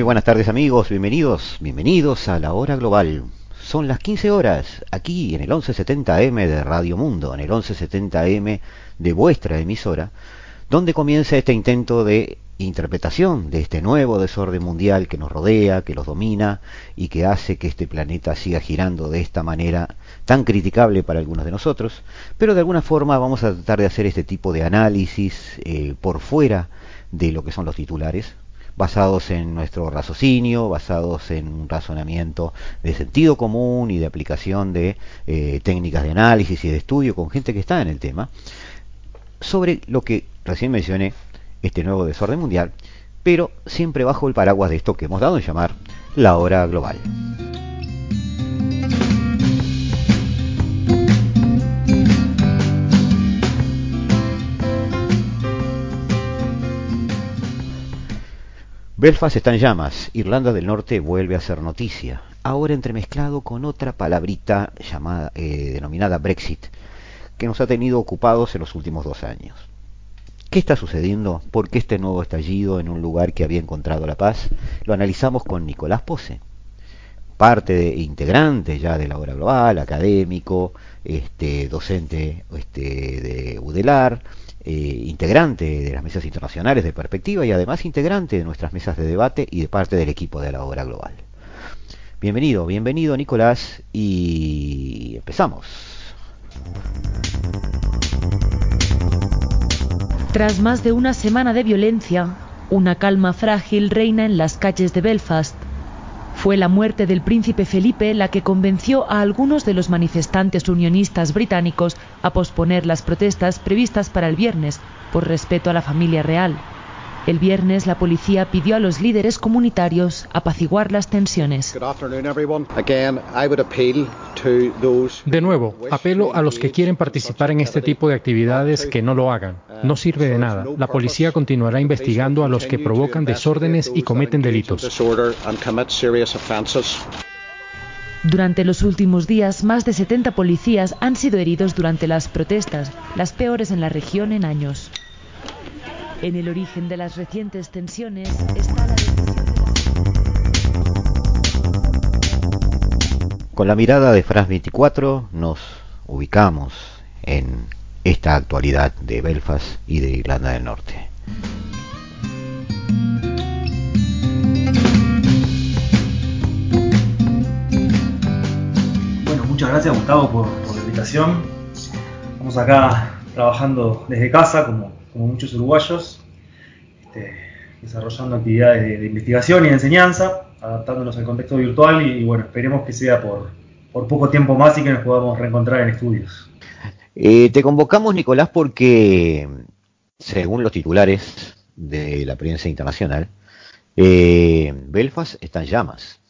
muy buenas tardes amigos, bienvenidos, bienvenidos a la hora global. Son las 15 horas, aquí en el 1170M de Radio Mundo, en el 1170M de vuestra emisora, donde comienza este intento de interpretación de este nuevo desorden mundial que nos rodea, que los domina y que hace que este planeta siga girando de esta manera tan criticable para algunos de nosotros, pero de alguna forma vamos a tratar de hacer este tipo de análisis eh, por fuera de lo que son los titulares, basados en nuestro raciocinio, basados en un razonamiento de sentido común y de aplicación de eh, técnicas de análisis y de estudio con gente que está en el tema, sobre lo que recién mencioné, este nuevo desorden mundial, pero siempre bajo el paraguas de esto que hemos dado en llamar la hora global. Belfast está en llamas, Irlanda del Norte vuelve a ser noticia, ahora entremezclado con otra palabrita llamada, eh, denominada Brexit, que nos ha tenido ocupados en los últimos dos años. ¿Qué está sucediendo? ¿Por qué este nuevo estallido en un lugar que había encontrado la paz? Lo analizamos con Nicolás Pose, parte de, integrante ya de la obra global, académico, este, docente este, de UDELAR, eh, integrante de las mesas internacionales de perspectiva y además integrante de nuestras mesas de debate y de parte del equipo de la obra global. Bienvenido, bienvenido Nicolás y empezamos. Tras más de una semana de violencia, una calma frágil reina en las calles de Belfast fue la muerte del príncipe Felipe la que convenció a algunos de los manifestantes unionistas británicos a posponer las protestas previstas para el viernes por respeto a la familia real. El viernes la policía pidió a los líderes comunitarios apaciguar las tensiones. De nuevo, apelo a los que quieren participar en este tipo de actividades que no lo hagan. No sirve de nada. La policía continuará investigando a los que provocan desórdenes y cometen delitos. Durante los últimos días, más de 70 policías han sido heridos durante las protestas, las peores en la región en años. En el origen de las recientes tensiones está la Con la mirada de FRAS 24 nos ubicamos en esta actualidad de Belfast y de Irlanda del Norte. Bueno, muchas gracias Gustavo por, por la invitación. Estamos acá trabajando desde casa como como muchos uruguayos, este, desarrollando actividades de, investigación y de enseñanza, adaptándonos al contexto virtual y, bueno, esperemos que sea por, por, poco tiempo más y que nos podamos reencontrar en estudios. Eh, te convocamos, Nicolás, porque según los titulares de la prensa internacional, eh, Belfast está en llamas.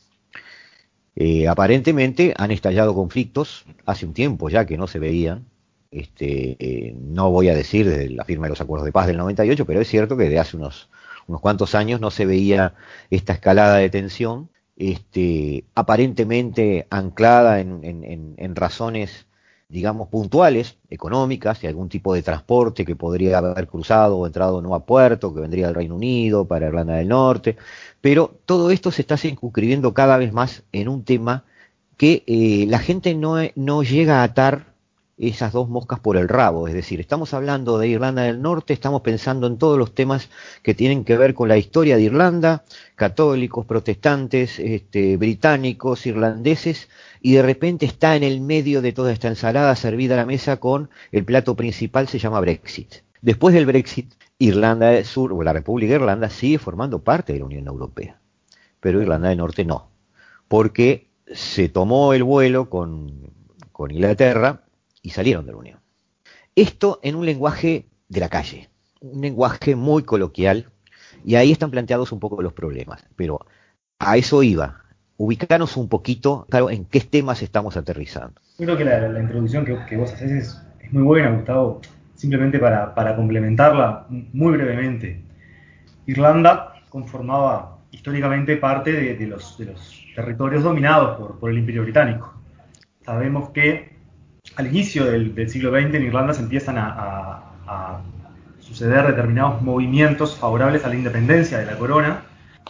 Eh, aparentemente han estallado conflictos hace un tiempo ya que no se veían este, eh, no voy a decir desde la firma de los acuerdos de paz del 98, pero es cierto que desde hace unos, unos cuantos años no se veía esta escalada de tensión, este, aparentemente anclada en, razones, digamos, puntuales, económicas, y algún tipo de transporte que podría haber cruzado o entrado en a puerto, que vendría del Reino Unido para Irlanda del Norte, pero todo esto se está circunscribiendo cada vez más en un tema que eh, la gente no, no llega a atar esas dos moscas por el rabo. Es decir, estamos hablando de Irlanda del Norte, estamos pensando en todos los temas que tienen que ver con la historia de Irlanda, católicos, protestantes, este, británicos, irlandeses, y de repente está en el medio de toda esta ensalada servida a la mesa con el plato principal, se llama Brexit. Después del Brexit, Irlanda del Sur, o la República de Irlanda, sigue formando parte de la Unión Europea, pero Irlanda del Norte no, porque se tomó el vuelo con, con Inglaterra, y salieron de la Unión. Esto en un lenguaje de la calle, un lenguaje muy coloquial, y ahí están planteados un poco los problemas, pero a eso iba. ubicarnos un poquito, claro, en qué temas estamos aterrizando. Creo que la, introducción que, vos haces es, muy buena, Gustavo. Simplemente para, complementarla muy brevemente. Irlanda conformaba históricamente parte de, los, territorios dominados por, el Imperio Británico. Sabemos que al inicio del, siglo XX en Irlanda se empiezan a suceder determinados movimientos favorables a la independencia de la corona.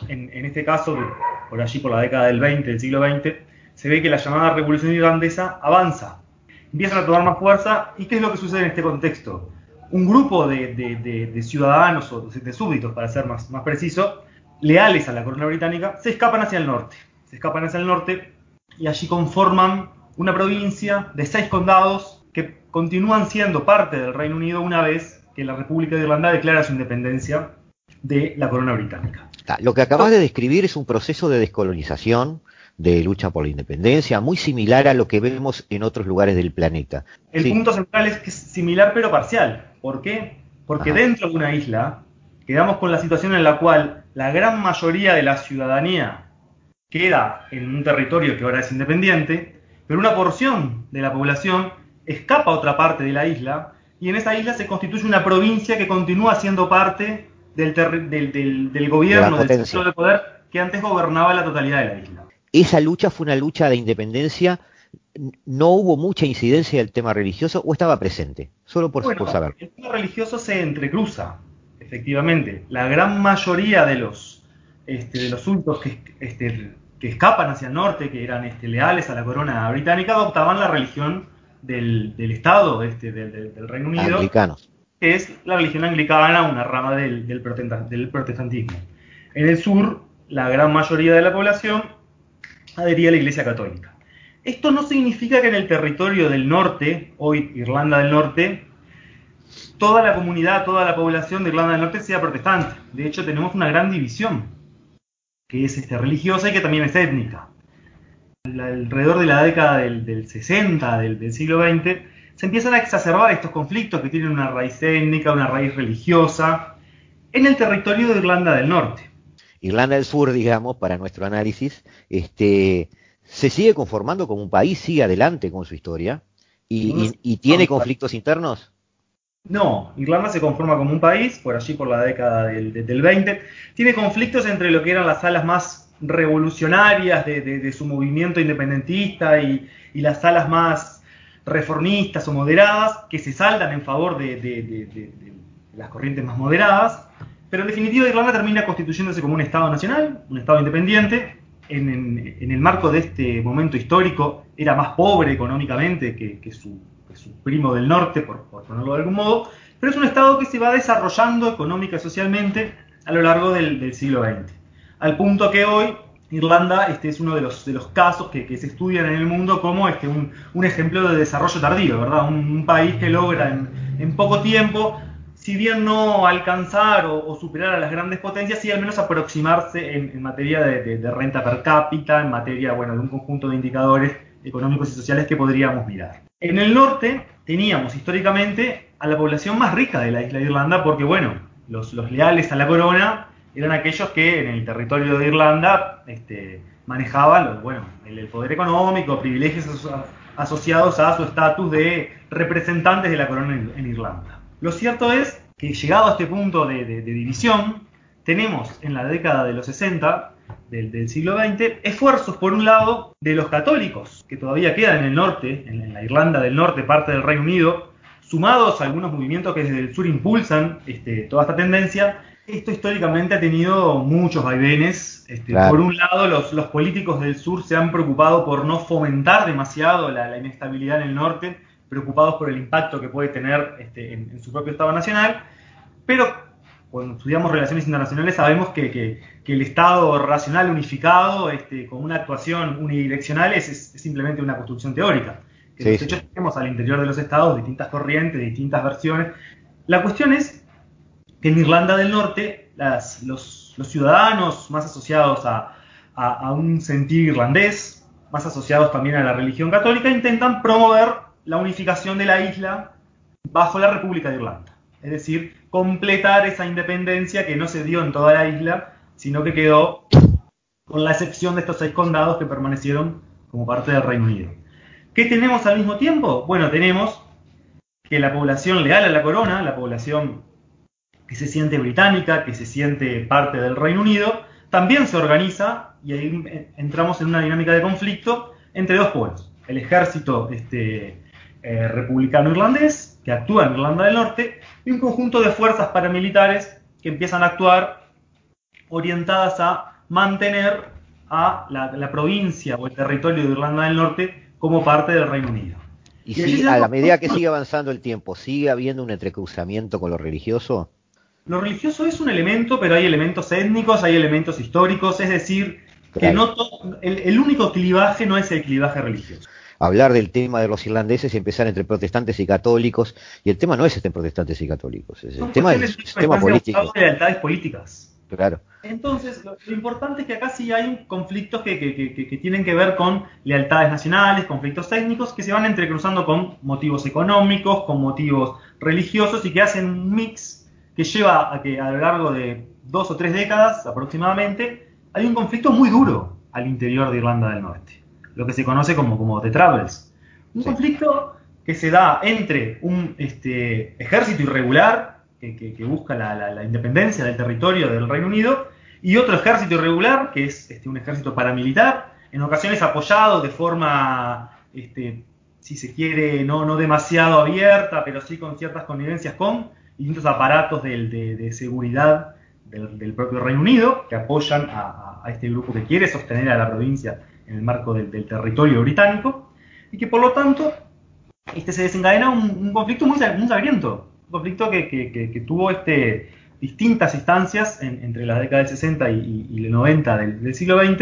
En, este caso, por allí por la década del 20, del siglo XX, se ve que la llamada revolución irlandesa avanza, empiezan a tomar más fuerza. ¿Y qué es lo que sucede en este contexto? Un grupo de, ciudadanos o de súbditos, para ser más, más preciso, leales a la corona británica, se escapan hacia el norte. Se escapan hacia el norte y allí conforman una provincia de seis condados que continúan siendo parte del Reino Unido una vez que la República de Irlanda declara su independencia de la corona británica. Lo que acabas de describir es un proceso de descolonización, de lucha por la independencia, muy similar a lo que vemos en otros lugares del planeta. El punto central es que es similar pero parcial. ¿Por qué? Porque dentro de una isla quedamos con la situación en la cual la gran mayoría de la ciudadanía queda en un territorio que ahora es independiente, pero una porción de la población escapa a otra parte de la isla y en esa isla se constituye una provincia que continúa siendo parte del, del, gobierno, del centro de poder que antes gobernaba la totalidad de la isla. ¿Esa lucha fue una lucha de independencia? ¿No hubo mucha incidencia del tema religioso o estaba presente? Solo por, saber. El tema religioso se entrecruza, efectivamente. La gran mayoría de los, este, de los que, este, que escapan hacia el norte, que eran este, leales a la corona británica, adoptaban la religión del, Estado este, del, Reino Unido, Anglicanos. que es la religión anglicana, una rama del, protestantismo. En el sur, la gran mayoría de la población adhería a la Iglesia Católica. Esto no significa que en el territorio del norte, hoy Irlanda del Norte, toda la comunidad, toda la población de Irlanda del Norte sea protestante. De hecho, tenemos una gran división, que es este, religiosa y que también es étnica alrededor de la década del, 60 del, siglo XX, se empiezan a exacerbar estos conflictos que tienen una raíz étnica, una raíz religiosa, en el territorio de Irlanda del Norte. Irlanda del Sur, digamos, para nuestro análisis, este, se sigue conformando como un país, sigue adelante con su historia, y, tiene conflictos internos. No, Irlanda se conforma como un país, por allí por la década del, del 20, tiene conflictos entre lo que eran las alas más revolucionarias de, su movimiento independentista y, las alas más reformistas o moderadas que se saldan en favor de, las corrientes más moderadas. Pero en definitiva Irlanda termina constituyéndose como un Estado nacional, un Estado independiente. En, el marco de este momento histórico era más pobre económicamente que, su, primo del norte, por, ponerlo de algún modo, pero es un Estado que se va desarrollando económica y socialmente a lo largo del siglo XX al punto que hoy Irlanda este, es uno de los, de los casos que, se estudian en el mundo como este, un, ejemplo de desarrollo tardío, ¿verdad? Un, país que logra en, poco tiempo, si bien no alcanzar o, superar a las grandes potencias, sí al menos aproximarse en, materia de, renta per cápita, en materia bueno, de un conjunto de indicadores económicos y sociales que podríamos mirar. En el norte teníamos históricamente a la población más rica de la isla de Irlanda porque, bueno, los, leales a la corona eran aquellos que en el territorio de Irlanda este, manejaban bueno, el, poder económico, privilegios asociados a su estatus de representantes de la corona en, Irlanda. Lo cierto es que llegado a este punto de, división, tenemos en la década de los 60 del, siglo XX esfuerzos, por un lado, de los católicos, que todavía quedan en el norte, en, la Irlanda del Norte, parte del Reino Unido, sumados a algunos movimientos que desde el sur impulsan este, toda esta tendencia, esto históricamente ha tenido muchos vaivenes. Este, por un lado, los, políticos del sur se han preocupado por no fomentar demasiado la, inestabilidad en el norte, preocupados por el impacto que puede tener este, en, su propio Estado nacional, pero cuando estudiamos relaciones internacionales sabemos que, el Estado racional unificado, este, con una actuación unidireccional, es, simplemente una construcción teórica. Que los hechos tenemos al interior de los estados distintas corrientes, distintas versiones. La cuestión es que en Irlanda del Norte los, ciudadanos más asociados a, un sentir irlandés, más asociados también a la religión católica, intentan promover la unificación de la isla bajo la República de Irlanda. Es decir, completar esa independencia que no se dio en toda la isla, sino que quedó con la excepción de estos seis condados que permanecieron como parte del Reino Unido. ¿Qué tenemos al mismo tiempo? Bueno, tenemos que la población leal a la corona, la población que se siente británica, que se siente parte del Reino Unido, también se organiza y ahí entramos en una dinámica de conflicto entre dos pueblos. El ejército este, eh, republicano irlandés, que actúa en Irlanda del Norte, y un conjunto de fuerzas paramilitares que empiezan a actuar orientadas a mantener a la, provincia o el territorio de Irlanda del Norte como parte del Reino Unido. Y, a la medida que sigue avanzando el tiempo, ¿sigue habiendo un entrecruzamiento con lo religioso? Lo religioso es un elemento, pero hay elementos étnicos, hay elementos históricos, es decir, que no el, único clivaje no es el clivaje religioso. Hablar del tema de los irlandeses y empezar entre protestantes y católicos, y el tema no es entre protestantes y católicos, es el tema del sistema político. De lealtades políticas. Claro. Entonces, lo, importante es que acá sí hay conflictos que, que, tienen que ver con lealtades nacionales, conflictos técnicos, que se van entrecruzando con motivos económicos, con motivos religiosos y que hacen un mix que lleva a que a lo largo de dos o tres décadas aproximadamente hay un conflicto muy duro al interior de Irlanda del Norte, lo que se conoce como, como The Travels. Un conflicto que se da entre un este, ejército irregular que, busca la, independencia del territorio del Reino Unido, y otro ejército irregular, que es este, un ejército paramilitar, en ocasiones apoyado de forma, este, si se quiere, no, no demasiado abierta, pero sí con ciertas connivencias con distintos aparatos de, seguridad del, propio Reino Unido, que apoyan a, este grupo que quiere sostener a la provincia en el marco del, territorio británico, y que por lo tanto este, se desencadena un, conflicto muy, muy sangriento, conflicto que, tuvo este, distintas instancias entre la década del 60 y, el 90 del, siglo XX,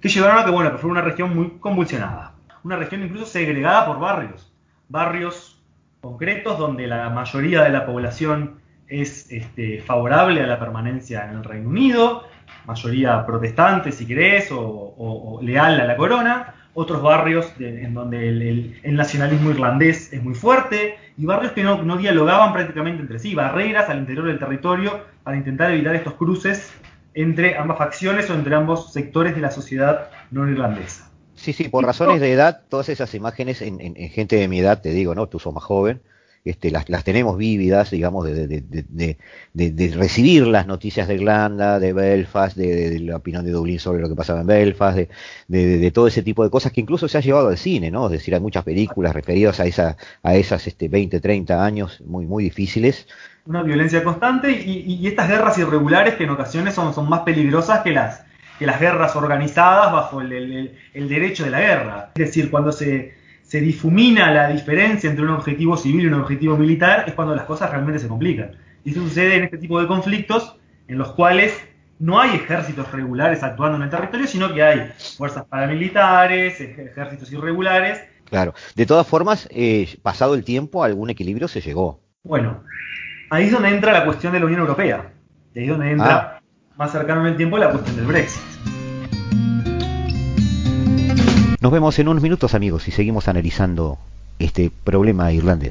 que llevaron a que, bueno, que fue una región muy convulsionada. Una región incluso segregada por barrios. Barrios concretos donde la mayoría de la población es este, favorable a la permanencia en el Reino Unido, mayoría protestante, si querés, o leal a la corona, otros barrios en donde el, nacionalismo irlandés es muy fuerte, y barrios que no, dialogaban prácticamente entre sí, barreras al interior del territorio para intentar evitar estos cruces entre ambas facciones o entre ambos sectores de la sociedad no irlandesa. Sí, sí, por razones de edad, todas esas imágenes en, en gente de mi edad, te digo, ¿no? Tú sos más joven, este, las, las, tenemos vívidas, digamos, de, de, de, recibir las noticias de Irlanda, de Belfast, de, la opinión de Dublín sobre lo que pasaba en Belfast, de, todo ese tipo de cosas que incluso se ha llevado al cine, ¿no? Es decir, hay muchas películas referidas a, esa, a esas este, 20, 30 años muy, muy difíciles. Una violencia constante y, y, estas guerras irregulares que en ocasiones son, son más peligrosas que las, que las guerras organizadas bajo el, el derecho de la guerra. Es decir, cuando se se difumina la diferencia entre un objetivo civil y un objetivo militar, es cuando las cosas realmente se complican. Y eso sucede en este tipo de conflictos en los cuales no hay ejércitos regulares actuando en el territorio, sino que hay fuerzas paramilitares, ejércitos irregulares. Claro, de todas formas, eh, pasado el tiempo, algún equilibrio se llegó. Bueno, ahí es donde entra la cuestión de la Unión Europea. Y ahí es donde entra ah. más cercano en el tiempo la cuestión del Brexit. Nos vemos en unos minutos amigos y seguimos analizando este problema irlandés.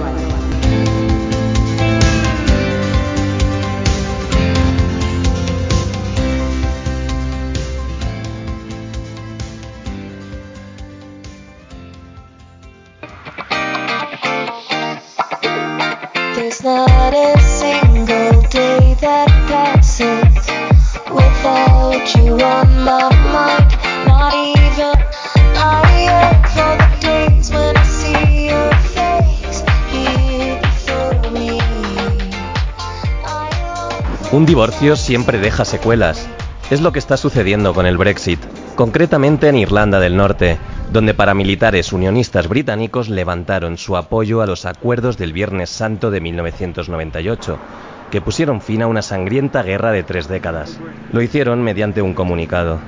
Un divorcio siempre deja secuelas. Es lo que está sucediendo con el Brexit, concretamente en Irlanda del Norte, donde paramilitares unionistas británicos levantaron su apoyo a los acuerdos del Viernes Santo de 1998, que pusieron fin a una sangrienta guerra de tres décadas. Lo hicieron mediante un comunicado.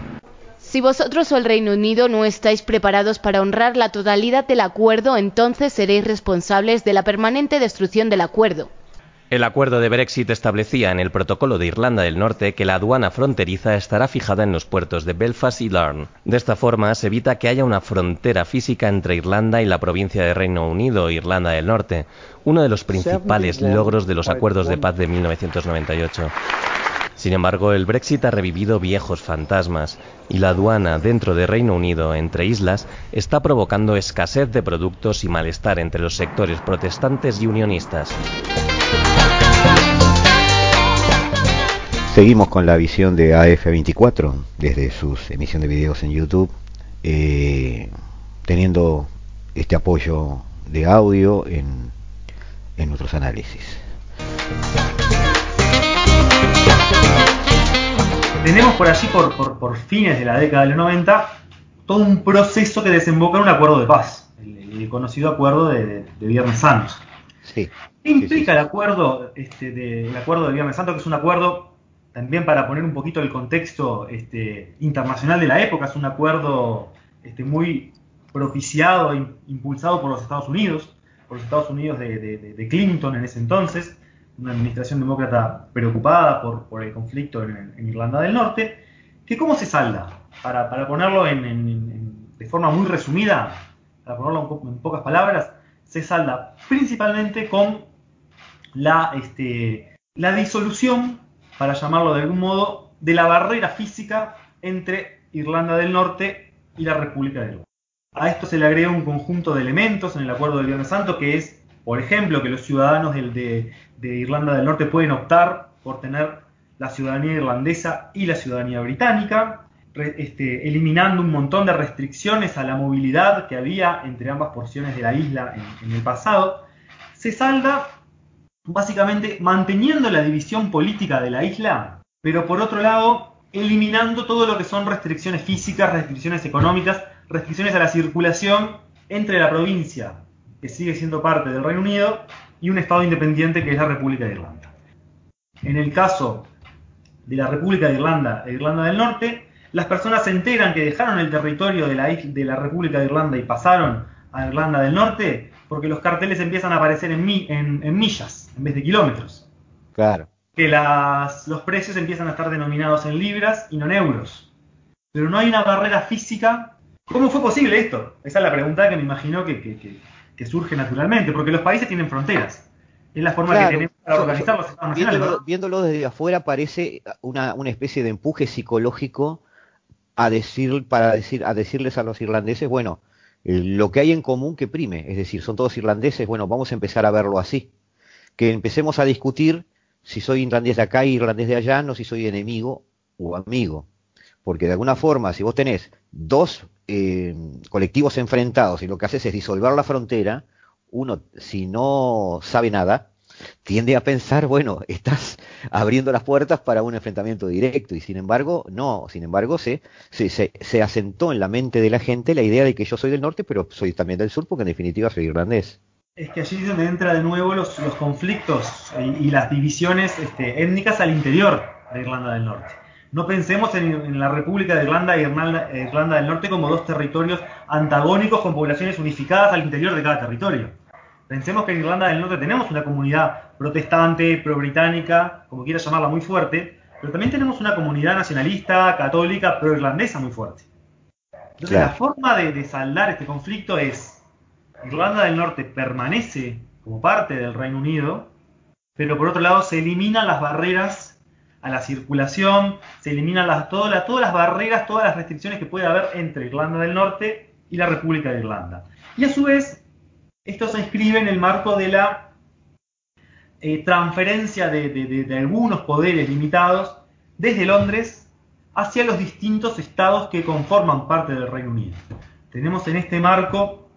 Si vosotros o el Reino Unido no estáis preparados para honrar la totalidad del acuerdo, entonces seréis responsables de la permanente destrucción del acuerdo. El acuerdo de Brexit establecía en el protocolo de Irlanda del Norte que la aduana fronteriza estará fijada en los puertos de Belfast y Larne. De esta forma se evita que haya una frontera física entre Irlanda y la provincia de Reino Unido, Irlanda del Norte, uno de los principales logros de los acuerdos de paz de 1998. Sin embargo, el Brexit ha revivido viejos fantasmas y la aduana dentro de Reino Unido entre islas está provocando escasez de productos y malestar entre los sectores protestantes y unionistas. Seguimos con la visión de AF24 desde sus emisión de videos en YouTube, eh, teniendo este apoyo de audio en, en nuestros análisis. Tenemos por allí, por, por, fines de la década de los 90, todo un proceso que desemboca en un acuerdo de paz, el, conocido acuerdo de, Viernes Santo. Sí. ¿Qué implica el acuerdo, este, de, el acuerdo de Viernes Santo? Que es un acuerdo, también para poner un poquito el contexto este, internacional de la época, es un acuerdo este, muy propiciado e impulsado por los Estados Unidos, por los Estados Unidos de Clinton en ese entonces, una administración demócrata preocupada por, el conflicto en, Irlanda del Norte, que cómo se salda, para, ponerlo de forma muy resumida, para ponerlo en, pocas palabras, se salda principalmente con la, este, la disolución, para llamarlo de algún modo, de la barrera física entre Irlanda del Norte y la República de Irlanda. A esto se le agrega un conjunto de elementos en el Acuerdo del Viernes Santo, que es por ejemplo, que los ciudadanos de, Irlanda del Norte pueden optar por tener la ciudadanía irlandesa y la ciudadanía británica, este, eliminando un montón de restricciones a la movilidad que había entre ambas porciones de la isla en, el pasado, se salda básicamente manteniendo la división política de la isla, pero por otro lado eliminando todo lo que son restricciones físicas, restricciones económicas, restricciones a la circulación entre la provincia que sigue siendo parte del Reino Unido, y un Estado independiente que es la República de Irlanda. En el caso de la República de Irlanda e Irlanda del Norte, las personas se enteran que dejaron el territorio de la, de la República de Irlanda y pasaron a Irlanda del Norte porque los carteles empiezan a aparecer en, en, millas en vez de kilómetros. Claro. Que las, los precios empiezan a estar denominados en libras y no en euros. Pero no hay una barrera física. ¿Cómo fue posible esto? Esa es la pregunta que me imagino que, que surge naturalmente, porque los países tienen fronteras. Es la forma que tenemos para organizar los estados nacionales. Viéndolo, desde afuera parece una, una, especie de empuje psicológico a decir, para decir, a decirles a los irlandeses, bueno, lo que hay en común que prime, es decir, son todos irlandeses, bueno, vamos a empezar a verlo así. Que empecemos a discutir si soy irlandés de acá y irlandés de allá, no si soy enemigo o amigo. Porque de alguna forma, si vos tenés dos eh, colectivos enfrentados y lo que haces es disolver la frontera, uno, si no sabe nada, tiende a pensar, bueno, estás abriendo las puertas para un enfrentamiento directo y sin embargo, no, sin embargo se, se, se, asentó en la mente de la gente la idea de que yo soy del norte, pero soy también del sur porque en definitiva soy irlandés. Es que allí es donde entra de nuevo los, los conflictos y, las divisiones este, étnicas al interior de Irlanda del Norte. No pensemos en, la República de Irlanda y Irlanda, del Norte como dos territorios antagónicos con poblaciones unificadas al interior de cada territorio. Pensemos que en Irlanda del Norte tenemos una comunidad protestante, pro-británica, como quiera llamarla, muy fuerte, pero también tenemos una comunidad nacionalista, católica, pro-irlandesa muy fuerte. Entonces la forma de, de saldar este conflicto es, Irlanda del Norte permanece como parte del Reino Unido, pero por otro lado se eliminan las barreras a la circulación, se eliminan las, todas, todas las barreras, todas las restricciones que puede haber entre Irlanda del Norte y la República de Irlanda. Y a su vez, esto se inscribe en el marco de la eh, transferencia de, algunos poderes limitados desde Londres hacia los distintos estados que conforman parte del Reino Unido. Tenemos en este marco,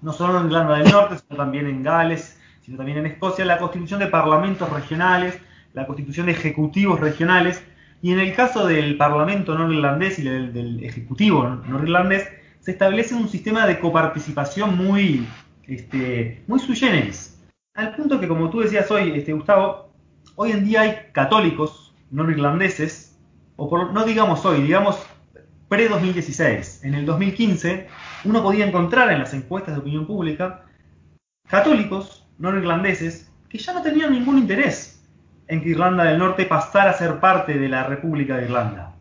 no solo en Irlanda del Norte, sino también en Gales, sino también en Escocia, la constitución de parlamentos regionales, la constitución de ejecutivos regionales, y en el caso del Parlamento norirlandés y del, Ejecutivo norirlandés, se establece un sistema de coparticipación muy, este, muy sui. Al punto que, como tú decías hoy, este, Gustavo, hoy en día hay católicos norirlandeses, o por, no digamos hoy, digamos pre-2016. En el 2015 uno podía encontrar en las encuestas de opinión pública católicos norirlandeses que ya no tenían ningún interés en que Irlanda del Norte pasara a ser parte de la República de Irlanda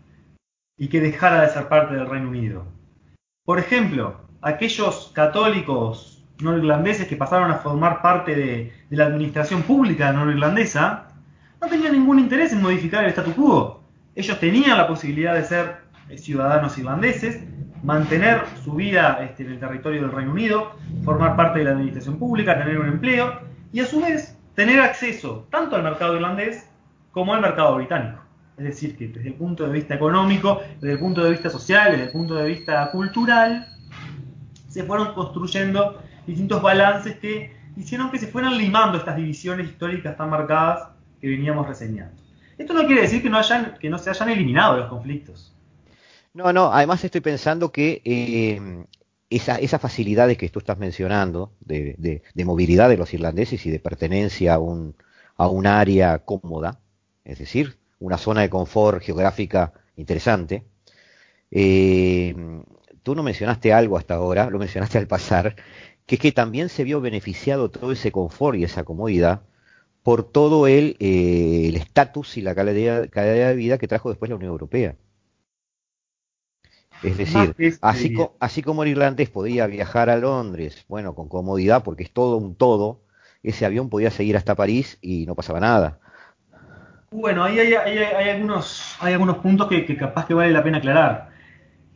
y que dejara de ser parte del Reino Unido. Por ejemplo, aquellos católicos norirlandeses que pasaron a formar parte de, la administración pública norirlandesa no tenían ningún interés en modificar el statu quo. Ellos tenían la posibilidad de ser eh, ciudadanos irlandeses, mantener su vida este, en el territorio del Reino Unido, formar parte de la administración pública, tener un empleo y a su vez tener acceso tanto al mercado irlandés como al mercado británico. Es decir, que desde el punto de vista económico, desde el punto de vista social, desde el punto de vista cultural, se fueron construyendo distintos balances que hicieron que se fueran limando estas divisiones históricas tan marcadas que veníamos reseñando. Esto no quiere decir que no, hayan, que no se hayan eliminado los conflictos. No, no, además estoy pensando que eh, esas facilidades que tú estás mencionando de, movilidad de los irlandeses y de pertenencia a un, a un área cómoda, es decir, una zona de confort geográfica interesante. Eh, tú no mencionaste algo hasta ahora, lo mencionaste al pasar, que es que también se vio beneficiado todo ese confort y esa comodidad por todo el eh, estatus y la calidad, calidad de vida que trajo después la Unión Europea. Es decir, así, así, como el irlandés podía viajar a Londres, bueno, con comodidad, porque es todo un todo, ese avión podía seguir hasta París y no pasaba nada. Bueno, ahí hay, algunos, hay algunos puntos que, capaz que vale la pena aclarar.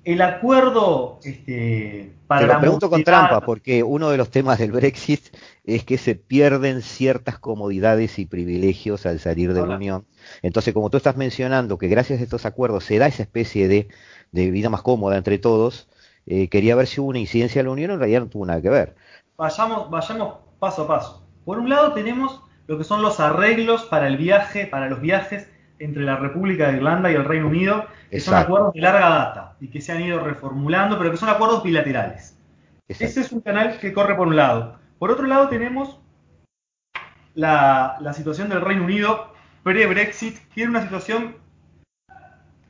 El acuerdo este, para... Te lo pregunto con trampa, porque uno de los temas del Brexit es que se pierden ciertas comodidades y privilegios al salir de la Unión. Entonces, como tú estás mencionando que gracias a estos acuerdos se da esa especie de de vida más cómoda entre todos, eh, quería ver si hubo una incidencia de la Unión, en realidad no tuvo nada que ver. Vayamos, vayamos paso a paso. Por un lado tenemos lo que son los arreglos para el viaje, para los viajes entre la República de Irlanda y el Reino Unido, que son acuerdos de larga data y que se han ido reformulando, pero que son acuerdos bilaterales. Ese es un canal que corre por un lado. Por otro lado tenemos la, la situación del Reino Unido pre-Brexit, que era una situación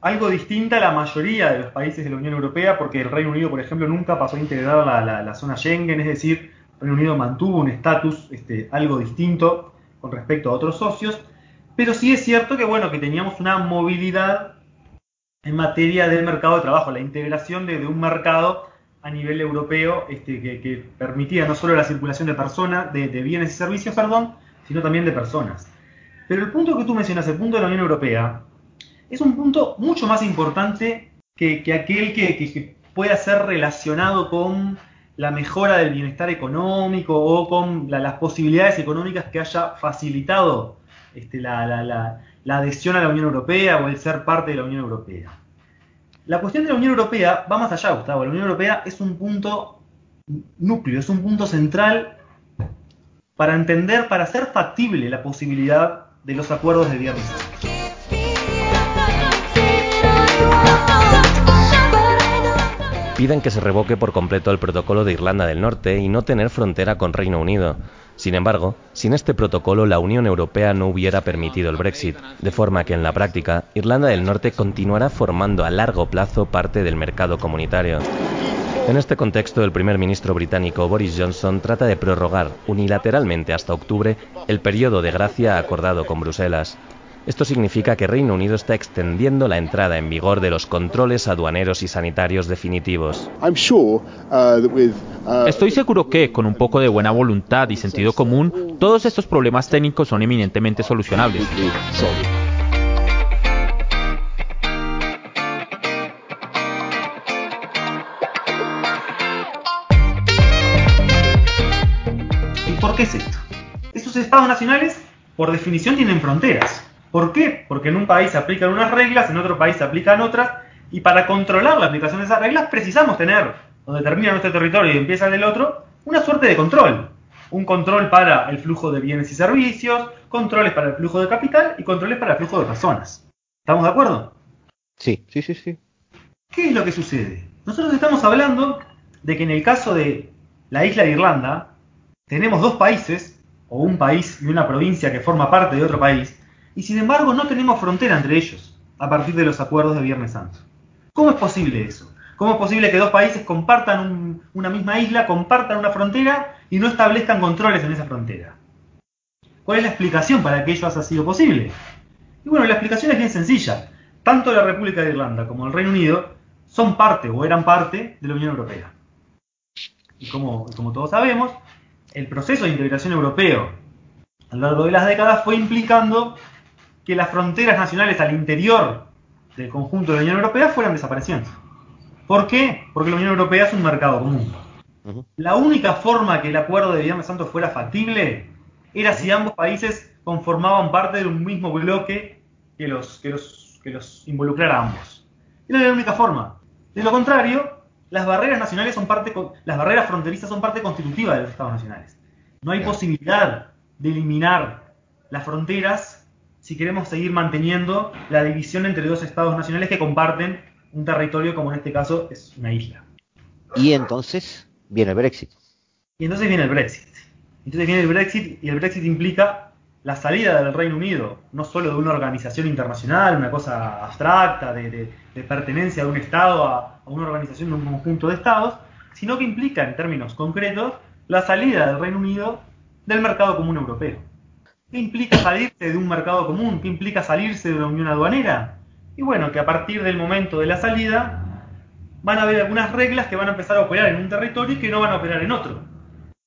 algo distinta a la mayoría de los países de la Unión Europea, porque el Reino Unido, por ejemplo, nunca pasó a integrar la, zona Schengen, es decir, el Reino Unido mantuvo un estatus este, algo distinto con respecto a otros socios, pero sí es cierto que, bueno, que teníamos una movilidad en materia del mercado de trabajo, la integración de, un mercado a nivel europeo este, que, permitía no solo la circulación de personas, de, de bienes y servicios, perdón, sino también de personas. Pero el punto que tú mencionas, el punto de la Unión Europea, es un punto mucho más importante que, aquel que, pueda ser relacionado con la mejora del bienestar económico o con las posibilidades económicas que haya facilitado este, la, adhesión a la Unión Europea o el ser parte de la Unión Europea. La cuestión de la Unión Europea va más allá, Gustavo. La Unión Europea es un punto núcleo, es un punto central para entender, para hacer factible la posibilidad de los acuerdos de viernes. Piden que se revoque por completo el protocolo de Irlanda del Norte y no tener frontera con Reino Unido. Sin embargo, sin este protocolo la Unión Europea no hubiera permitido el Brexit, de forma que en la práctica Irlanda del Norte continuará formando a largo plazo parte del mercado comunitario. En este contexto, el primer ministro británico Boris Johnson trata de prorrogar unilateralmente hasta octubre el periodo de gracia acordado con Bruselas. Esto significa que Reino Unido está extendiendo la entrada en vigor de los controles aduaneros y sanitarios definitivos. Uh, uh, Estoy seguro que, con un poco de buena voluntad y sentido común, todos estos problemas técnicos son eminentemente solucionables. ¿Y por qué es esto? Estos estados nacionales, por definición, tienen fronteras. ¿Por qué? Porque en un país se aplican unas reglas, en otro país se aplican otras, y para controlar la aplicación de esas reglas precisamos tener, donde termina nuestro territorio y empieza el del otro, una suerte de control. Un control para el flujo de bienes y servicios, controles para el flujo de capital y controles para el flujo de personas. ¿Estamos de acuerdo? Sí, sí, sí, sí. ¿Qué es lo que sucede? Nosotros estamos hablando de que en el caso de la isla de Irlanda, tenemos dos países, o un país y una provincia que forma parte de otro país, y sin embargo no tenemos frontera entre ellos a partir de los acuerdos de Viernes Santo. ¿Cómo es posible eso? ¿Cómo es posible que dos países compartan una misma isla, compartan una frontera y no establezcan controles en esa frontera? ¿Cuál es la explicación para que ello haya sido posible? Y bueno, la explicación es bien sencilla. Tanto la República de Irlanda como el Reino Unido son parte o eran parte de la Unión Europea. Y como, como todos sabemos, el proceso de integración europeo a lo largo de las décadas fue implicando que las fronteras nacionales al interior del conjunto de la Unión Europea fueran desapareciendo. ¿Por qué? Porque la Unión Europea es un mercado común. La única forma que el acuerdo de Viernes Santo fuera factible era si ambos países conformaban parte de un mismo bloque que los, que los, que los involucrara a ambos. Era la única forma. De lo contrario, las barreras nacionales son parte, las barreras fronterizas son parte constitutiva de los estados nacionales. No hay posibilidad de eliminar las fronteras si queremos seguir manteniendo la división entre dos estados nacionales que comparten un territorio como en este caso es una isla. Y entonces viene el Brexit. Y entonces viene el Brexit. Entonces viene el Brexit y el Brexit implica la salida del Reino Unido, no solo de una organización internacional, una cosa abstracta, de, pertenencia de un Estado a, a, una organización de un conjunto de Estados, sino que implica en términos concretos la salida del Reino Unido del mercado común europeo. ¿Qué implica salirse de un mercado común? ¿Qué implica salirse de la unión aduanera? Y bueno, que a partir del momento de la salida van a haber algunas reglas que van a empezar a operar en un territorio y que no van a operar en otro.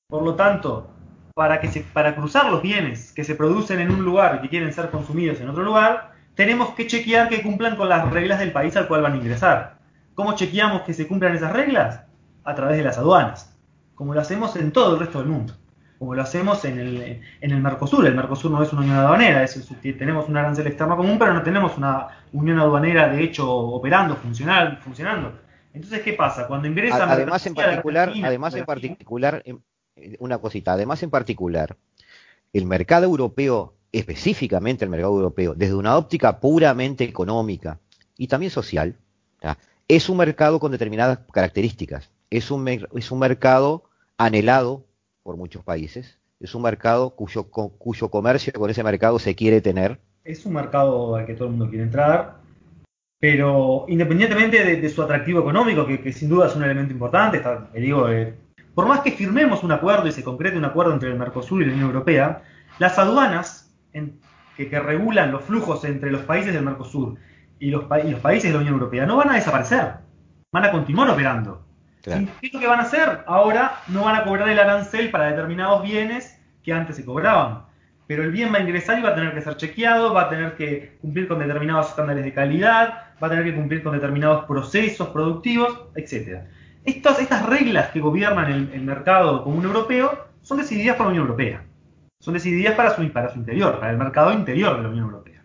Por lo tanto, para, que para cruzar los bienes que se producen en un lugar y que quieren ser consumidos en otro lugar, tenemos que chequear que cumplan con las reglas del país al cual van a ingresar. ¿Cómo chequeamos que se cumplan esas reglas? A través de las aduanas, como lo hacemos en todo el resto del mundo como lo hacemos en el, en el Mercosur. El Mercosur no es una unión aduanera, es, tenemos un arancel externo común, pero no tenemos una unión aduanera de hecho operando, funcional, funcionando. Entonces, ¿qué pasa? Cuando ingresa... Además, en particular, además en particular, eh, una cosita, además en particular, el mercado europeo, específicamente el mercado europeo, desde una óptica puramente económica y también social, es un mercado con determinadas características. Es un, es un mercado anhelado por muchos países. Es un mercado cuyo, cuyo comercio con ese mercado se quiere tener. Es un mercado al que todo el mundo quiere entrar, pero independientemente de, su atractivo económico, que, sin duda es un elemento importante, está, digo, eh, por más que firmemos un acuerdo y se concrete un acuerdo entre el Mercosur y la Unión Europea, las aduanas que, regulan los flujos entre los países del Mercosur y los, y los países de la Unión Europea no van a desaparecer, van a continuar operando. ¿Qué es lo que van a hacer? Ahora no van a cobrar el arancel para determinados bienes que antes se cobraban. Pero el bien va a ingresar y va a tener que ser chequeado, va a tener que cumplir con determinados estándares de calidad, va a tener que cumplir con determinados procesos productivos, etc. Estas, estas reglas que gobiernan el, mercado común europeo son decididas por la Unión Europea. Son decididas para su, para su interior, para el mercado interior de la Unión Europea.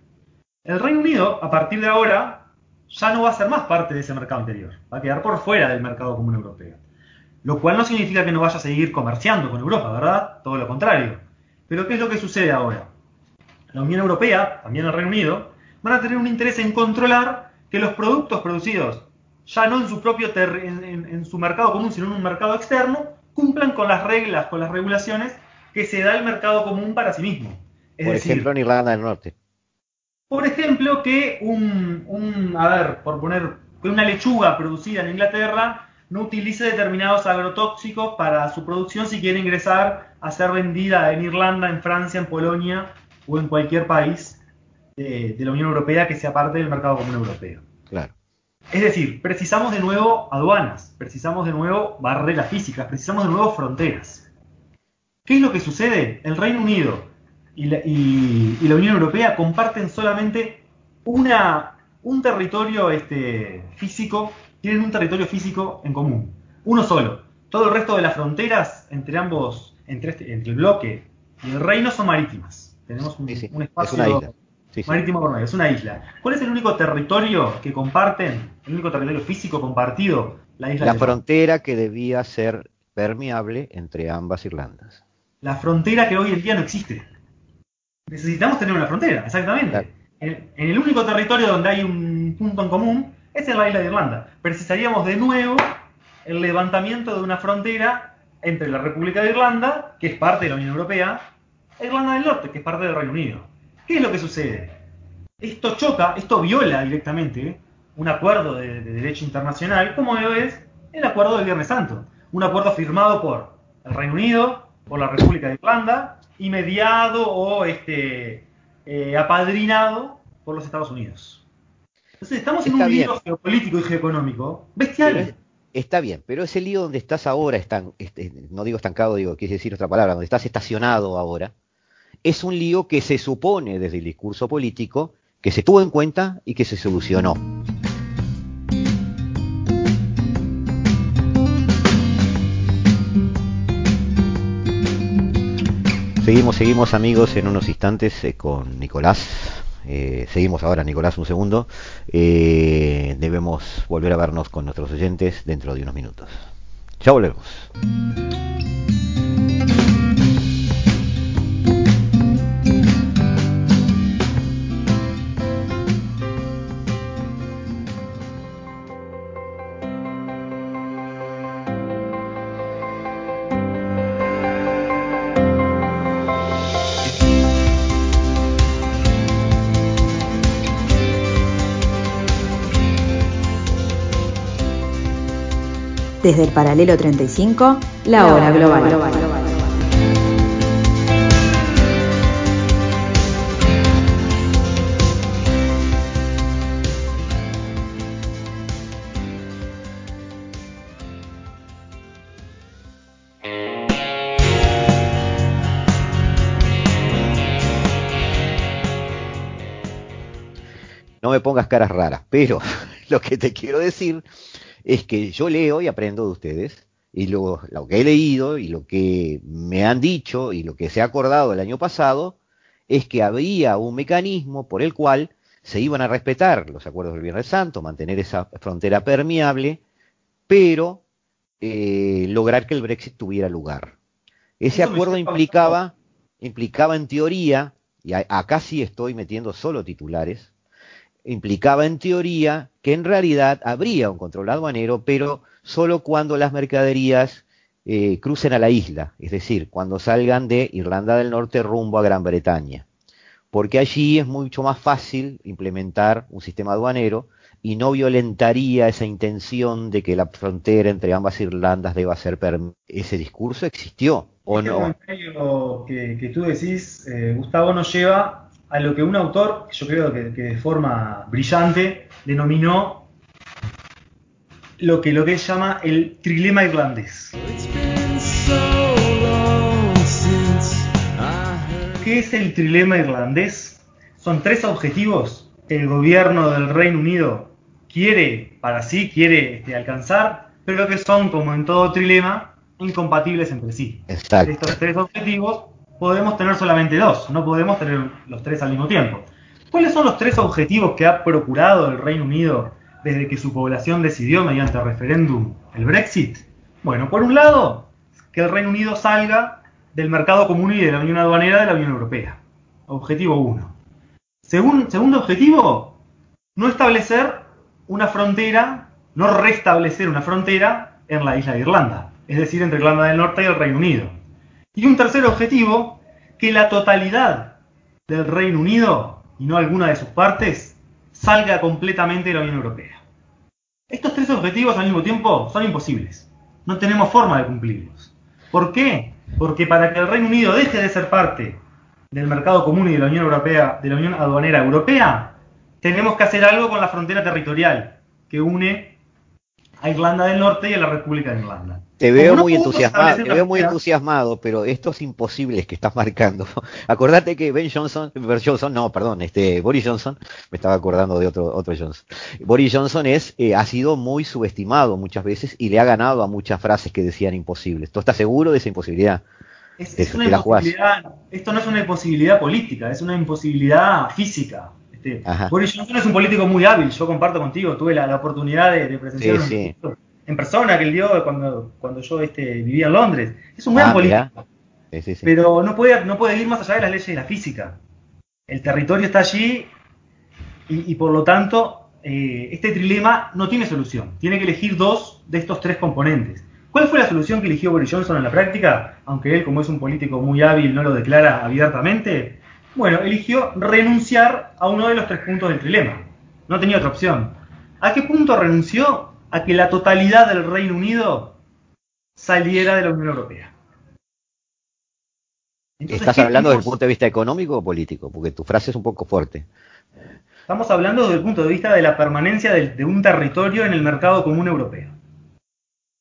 El Reino Unido, a partir de ahora, ya no va a ser más parte de ese mercado anterior, va a quedar por fuera del mercado común europeo. Lo cual no significa que no vaya a seguir comerciando con Europa, ¿verdad? Todo lo contrario. Pero ¿qué es lo que sucede ahora? La Unión Europea, también el Reino Unido, van a tener un interés en controlar que los productos producidos, ya no en su propio en, su mercado común, sino en un mercado externo, cumplan con las reglas, con las regulaciones que se da el mercado común para sí mismo. por ejemplo, en Irlanda del Norte. Por ejemplo, que un, a ver, por poner, que una lechuga producida en Inglaterra no utilice determinados agrotóxicos para su producción si quiere ingresar a ser vendida en Irlanda, en Francia, en Polonia o en cualquier país de, la Unión Europea que sea parte del mercado común europeo. Claro. Es decir, precisamos de nuevo aduanas, precisamos de nuevo barreras físicas, precisamos de nuevo fronteras. ¿Qué es lo que sucede? El Reino Unido y la, Unión Europea comparten solamente una, un territorio este, físico, tienen un territorio físico en común, uno solo. Todo el resto de las fronteras entre ambos, entre, este, entre el bloque y el reino son marítimas. Tenemos un, espacio marítimo por medio, es una isla. ¿Cuál es el único territorio que comparten, el único territorio físico compartido? La isla. La frontera que debía ser permeable entre ambas Irlandas. La frontera que hoy en día no existe necesitamos tener una frontera, exactamente. En, el único territorio donde hay un punto en común es en la isla de Irlanda. Precisaríamos de nuevo el levantamiento de una frontera entre la República de Irlanda, que es parte de la Unión Europea, e Irlanda del Norte, que es parte del Reino Unido. ¿Qué es lo que sucede? Esto choca, esto viola directamente un acuerdo de, derecho internacional, como es el acuerdo del Viernes Santo. Un acuerdo firmado por el Reino Unido, por la República de Irlanda y mediado o este, eh, apadrinado por los Estados Unidos. Entonces estamos en un lío geopolítico y geoeconómico bestial. está bien, pero ese lío donde estás ahora, están, este, no digo estancado, digo, quiere decir otra palabra, donde estás estacionado ahora, es un lío que se supone desde el discurso político que se tuvo en cuenta y que se solucionó. Seguimos, seguimos amigos en unos instantes eh, con Nicolás. Eh, seguimos ahora, Nicolás, un segundo. Eh, debemos volver a vernos con nuestros oyentes dentro de unos minutos. Ya volvemos. Desde el paralelo 35, la hora global. No me pongas caras raras, pero lo que te quiero decir es que yo leo y aprendo de ustedes, y lo, lo que he leído y lo que me han dicho y lo que se ha acordado el año pasado, es que había un mecanismo por el cual se iban a respetar los acuerdos del Viernes Santo, mantener esa frontera permeable, pero eh, lograr que el Brexit tuviera lugar. Ese acuerdo implicaba, implicaba en teoría, y acá sí estoy metiendo solo titulares, implicaba en teoría que en realidad habría un control aduanero, pero solo cuando las mercaderías eh, crucen a la isla, es decir, cuando salgan de Irlanda del Norte rumbo a Gran Bretaña, porque allí es mucho más fácil implementar un sistema aduanero y no violentaría esa intención de que la frontera entre ambas Irlandas deba ser ese discurso existió o no. comentario que, que tú decís, eh, Gustavo, nos lleva a lo que un autor, yo creo que, de forma brillante, denominó lo que, lo que él llama el trilema irlandés. ¿Qué es el trilema irlandés? Son tres objetivos que el gobierno del Reino Unido quiere para sí, quiere este, alcanzar, pero que son, como en todo trilema, incompatibles entre sí. Estos tres objetivos podemos tener solamente dos, no podemos tener los tres al mismo tiempo. ¿Cuáles son los tres objetivos que ha procurado el Reino Unido desde que su población decidió mediante referéndum el Brexit? Bueno, por un lado, que el Reino Unido salga del mercado común y de la Unión Aduanera de la Unión Europea. Objetivo 1. segundo objetivo, no establecer una frontera, no restablecer una frontera en la isla de Irlanda, es decir, entre Irlanda del Norte y el Reino Unido. Y un tercer objetivo, que la totalidad del Reino Unido, y no alguna de sus partes, salga completamente de la Unión Europea. Estos tres objetivos al mismo tiempo son imposibles. No tenemos forma de cumplirlos. ¿Por qué? Porque para que el Reino Unido deje de ser parte del mercado común y de la Unión Europea, de la Unión Aduanera Europea, tenemos que hacer algo con la frontera territorial que une a Irlanda del Norte y a la República de Irlanda. Te veo muy entusiasmado, te veo muy entusiasmado, pero estos imposibles que estás marcando. Acordate que Ben Johnson, Ben Johnson, no, perdón, este Boris Johnson, me estaba acordando de otro otro Johnson. Boris Johnson es eh, ha sido muy subestimado muchas veces y le ha ganado a muchas frases que decían imposibles. ¿Tú estás seguro de esa imposibilidad? Es, una imposibilidad, esto no es una imposibilidad política, es una imposibilidad física. Este, Boris Johnson es un político muy hábil, yo comparto contigo, tuve la, oportunidad de, presenciar sí, en persona que él dio cuando, cuando yo este, vivía en Londres. Es un gran ah, político. Pero no puede, no puede ir más allá de las leyes de la física. El territorio está allí y, por lo tanto eh, este trilema no tiene solución. Tiene que elegir dos de estos tres componentes. ¿Cuál fue la solución que eligió Boris Johnson en la práctica? Aunque él, como es un político muy hábil, no lo declara abiertamente. Bueno, eligió renunciar a uno de los tres puntos del trilema. No tenía otra opción ¿A qué punto renunció? A que la totalidad del Reino Unido saliera de la Unión Europea. ¿Estás hablando desde el punto de vista económico o político? Porque tu frase es un poco fuerte. Estamos hablando desde el punto de vista de la permanencia de, un territorio en el mercado común europeo.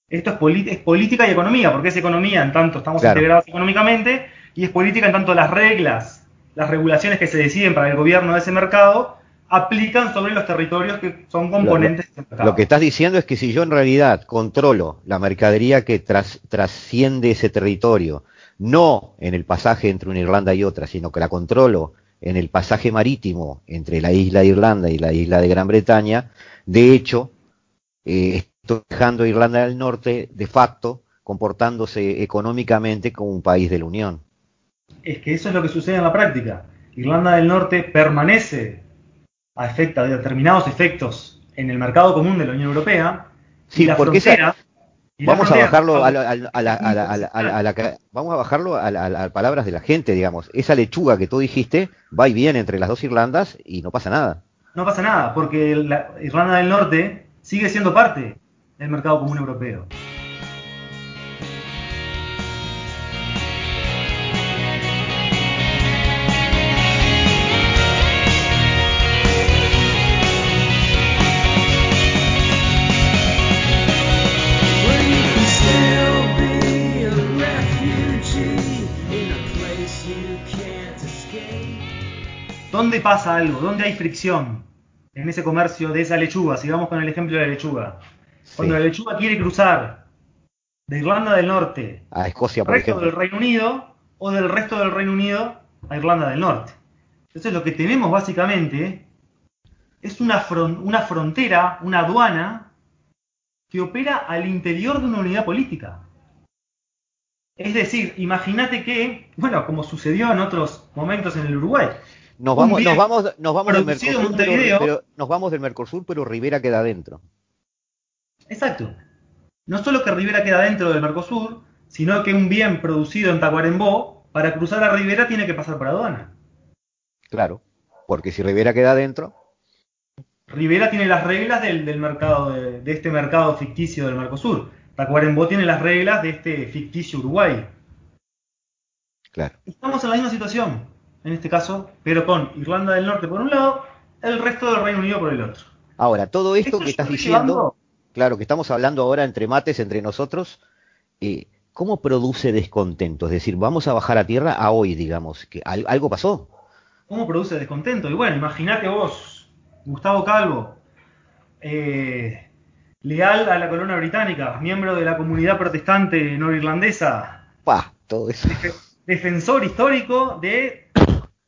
Esto es, política y economía, porque es economía en tanto estamos integrados económicamente y es política en tanto las reglas, las regulaciones que se deciden para el gobierno de ese mercado aplican sobre los territorios que son componentes lo, mercado. Lo que estás diciendo es que si yo en realidad controlo la mercadería que trasciende ese territorio, no en el pasaje entre una Irlanda y otra, sino que la controlo en el pasaje marítimo entre la isla de Irlanda y la isla de Gran Bretaña, de hecho, eh, estoy dejando Irlanda del Norte de facto comportándose económicamente como un país de la Unión. Es que eso es lo que sucede en la práctica. Irlanda del Norte permanece a, efecto, de determinados efectos en el mercado común de la Unión Europea. Sí, la porque frontera, Vamos a bajarlo a, la, vamos a bajarlo a las palabras de la gente, digamos. Esa lechuga que tú dijiste va y viene entre las dos Irlandas y no pasa nada. No pasa nada, porque la Irlanda del Norte sigue siendo parte del mercado común europeo. ¿Dónde pasa algo? ¿Dónde hay fricción en ese comercio de esa lechuga? Sigamos con el ejemplo de la lechuga. Cuando la lechuga quiere cruzar de Irlanda del Norte a Escocia, por resto del Reino Unido o del resto del Reino Unido a Irlanda del Norte. Entonces lo que tenemos básicamente es una, una frontera, una aduana que opera al interior de una unidad política. Es decir, imagínate que, bueno, como sucedió en otros momentos en el Uruguay, nos vamos, nos vamos, nos vamos del Mercosur, pero, nos vamos del Mercosur, pero Rivera queda dentro. Exacto. No solo que Rivera queda dentro del Mercosur, sino que un bien producido en Tacuarembó, para cruzar a Rivera tiene que pasar por aduana. Claro, porque si Rivera queda dentro. Rivera tiene las reglas del, mercado, de, de, este mercado ficticio del Mercosur. Tacuarembó tiene las reglas de este ficticio Uruguay. Claro. Estamos en la misma situación en este caso, pero con Irlanda del Norte por un lado, el resto del Reino Unido por el otro. Ahora, todo esto, que estás diciendo, claro, que estamos hablando ahora entre mates, entre nosotros, eh, ¿cómo produce descontento? Es decir, vamos a bajar a tierra a hoy, digamos, que algo pasó. ¿Cómo produce descontento? Y bueno, imagínate vos, Gustavo Calvo, eh, leal a la corona británica, miembro de la comunidad protestante norirlandesa. Pa, todo eso. defensor histórico de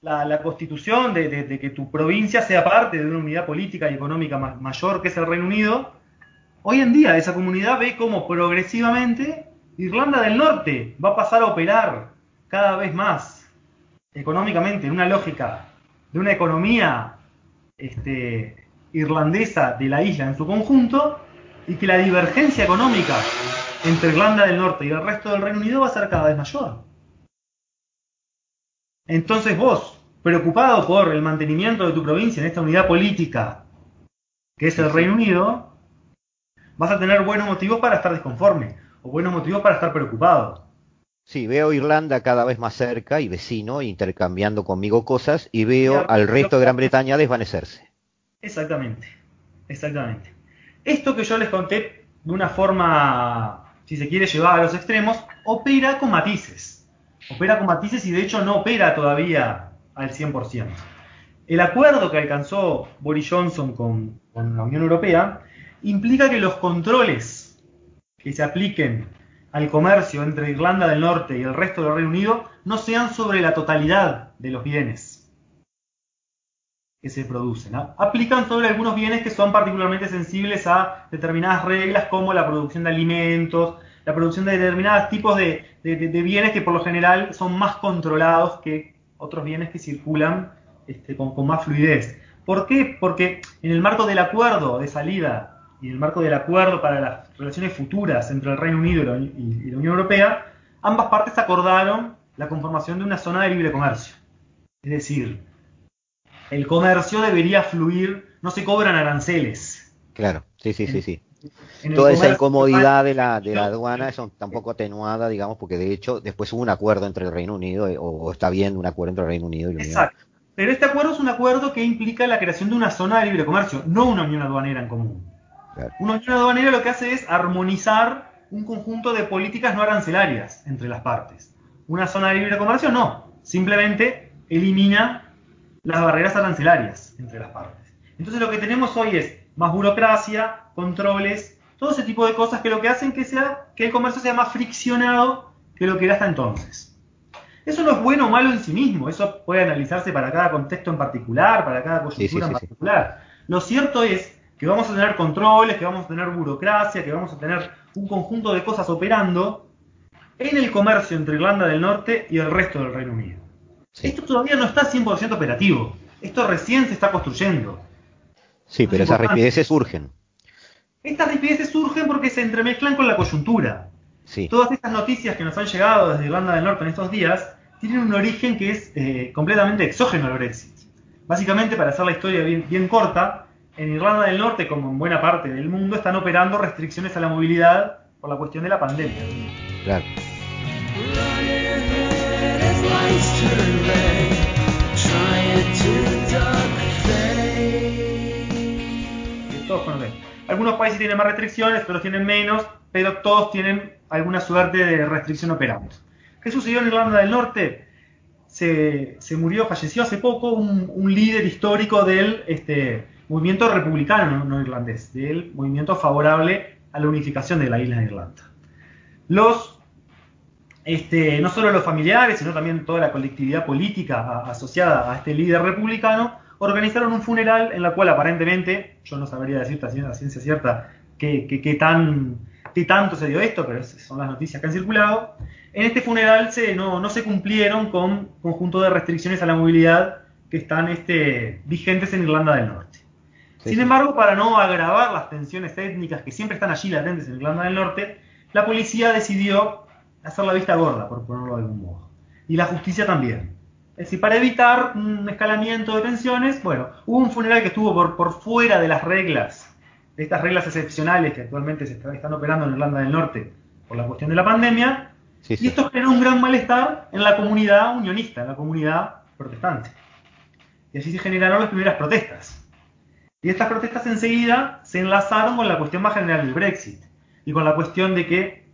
la, constitución de, que tu provincia sea parte de una unidad política y económica mayor que es el Reino Unido, hoy en día esa comunidad ve cómo progresivamente Irlanda del Norte va a pasar a operar cada vez más económicamente en una lógica de una economía este, irlandesa de la isla en su conjunto y que la divergencia económica entre Irlanda del Norte y el resto del Reino Unido va a ser cada vez mayor. Entonces vos, preocupado por el mantenimiento de tu provincia en esta unidad política, que es el Reino Unido, vas a tener buenos motivos para estar desconforme o buenos motivos para estar preocupado. Sí, veo Irlanda cada vez más cerca y vecino, intercambiando conmigo cosas, y veo al resto de Gran Bretaña desvanecerse. Exactamente, exactamente. Esto que yo les conté de una forma, si se quiere llevar a los extremos, opera con matices opera con matices y de hecho no opera todavía al 100%. El acuerdo que alcanzó Boris Johnson con, la Unión Europea implica que los controles que se apliquen al comercio entre Irlanda del Norte y el resto del Reino Unido no sean sobre la totalidad de los bienes que se producen. Aplican sobre algunos bienes que son particularmente sensibles a determinadas reglas como la producción de alimentos, la producción de determinados tipos de, bienes que por lo general son más controlados que otros bienes que circulan este, con, más fluidez. ¿Por qué? Porque en el marco del acuerdo de salida y en el marco del acuerdo para las relaciones futuras entre el Reino Unido y la, Unión Europea, ambas partes acordaron la conformación de una zona de libre comercio. Es decir, el comercio debería fluir, no se cobran aranceles. Claro, sí, sí, sí, sí. Toda esa incomodidad de la, de la aduana es tampoco atenuada, digamos, porque de hecho después hubo un acuerdo entre el Reino Unido, eh, o, está viendo un acuerdo entre el Reino Unido y la Unión. Exacto. Pero este acuerdo es un acuerdo que implica la creación de una zona de libre comercio, no una unión aduanera en común. Una unión aduanera lo que hace es armonizar un conjunto de políticas no arancelarias entre las partes. Una zona de libre comercio no, simplemente elimina las barreras arancelarias entre las partes. Entonces lo que tenemos hoy es más burocracia, controles, todo ese tipo de cosas que lo que hacen que, sea, que el comercio sea más friccionado que lo que era hasta entonces. Eso no es bueno o malo en sí mismo, eso puede analizarse para cada contexto en particular, para cada coyuntura en particular. Lo cierto es que vamos a tener controles, que vamos a tener burocracia, que vamos a tener un conjunto de cosas operando en el comercio entre Irlanda del Norte y el resto del Reino Unido. Esto todavía no está 100% operativo, esto recién se está construyendo. Sí, pero esas ripideces surgen. Estas ripideces surgen porque se entremezclan con la coyuntura. Todas estas noticias que nos han llegado desde Irlanda del Norte en estos días tienen un origen que es eh, completamente exógeno al Brexit. Básicamente, para hacer la historia bien corta, en Irlanda del Norte, como en buena parte del mundo, están operando restricciones a la movilidad por la cuestión de la pandemia. Claro. Algunos países tienen más restricciones, otros tienen menos, pero todos tienen alguna suerte de restricción operando. ¿Qué sucedió en Irlanda del Norte? Se, murió, falleció hace poco un, líder histórico del este, movimiento republicano no, irlandés, del movimiento favorable a la unificación de la isla de Irlanda. Este, no solo los familiares, sino también toda la colectividad política asociada a este líder republicano, organizaron un funeral en la cual aparentemente, yo no sabría decir a ciencia cierta qué, tan, qué tanto se dio esto, pero son las noticias que han circulado, en este funeral se, no, no se cumplieron con conjunto de restricciones a la movilidad que están este, vigentes en Irlanda del Norte. Sin embargo, para no agravar las tensiones étnicas que siempre están allí latentes en Irlanda del Norte, la policía decidió hacer la vista gorda, por ponerlo de algún modo. Y la justicia también. Es decir, para evitar un escalamiento de tensiones, bueno, hubo un funeral que estuvo por, por fuera de las reglas, de estas reglas excepcionales que actualmente se están operando en Irlanda del Norte por la cuestión de la pandemia, y esto generó un gran malestar en la comunidad unionista, en la comunidad protestante. Y así se generaron las primeras protestas. Y estas protestas enseguida se enlazaron con la cuestión más general del Brexit y con la cuestión de que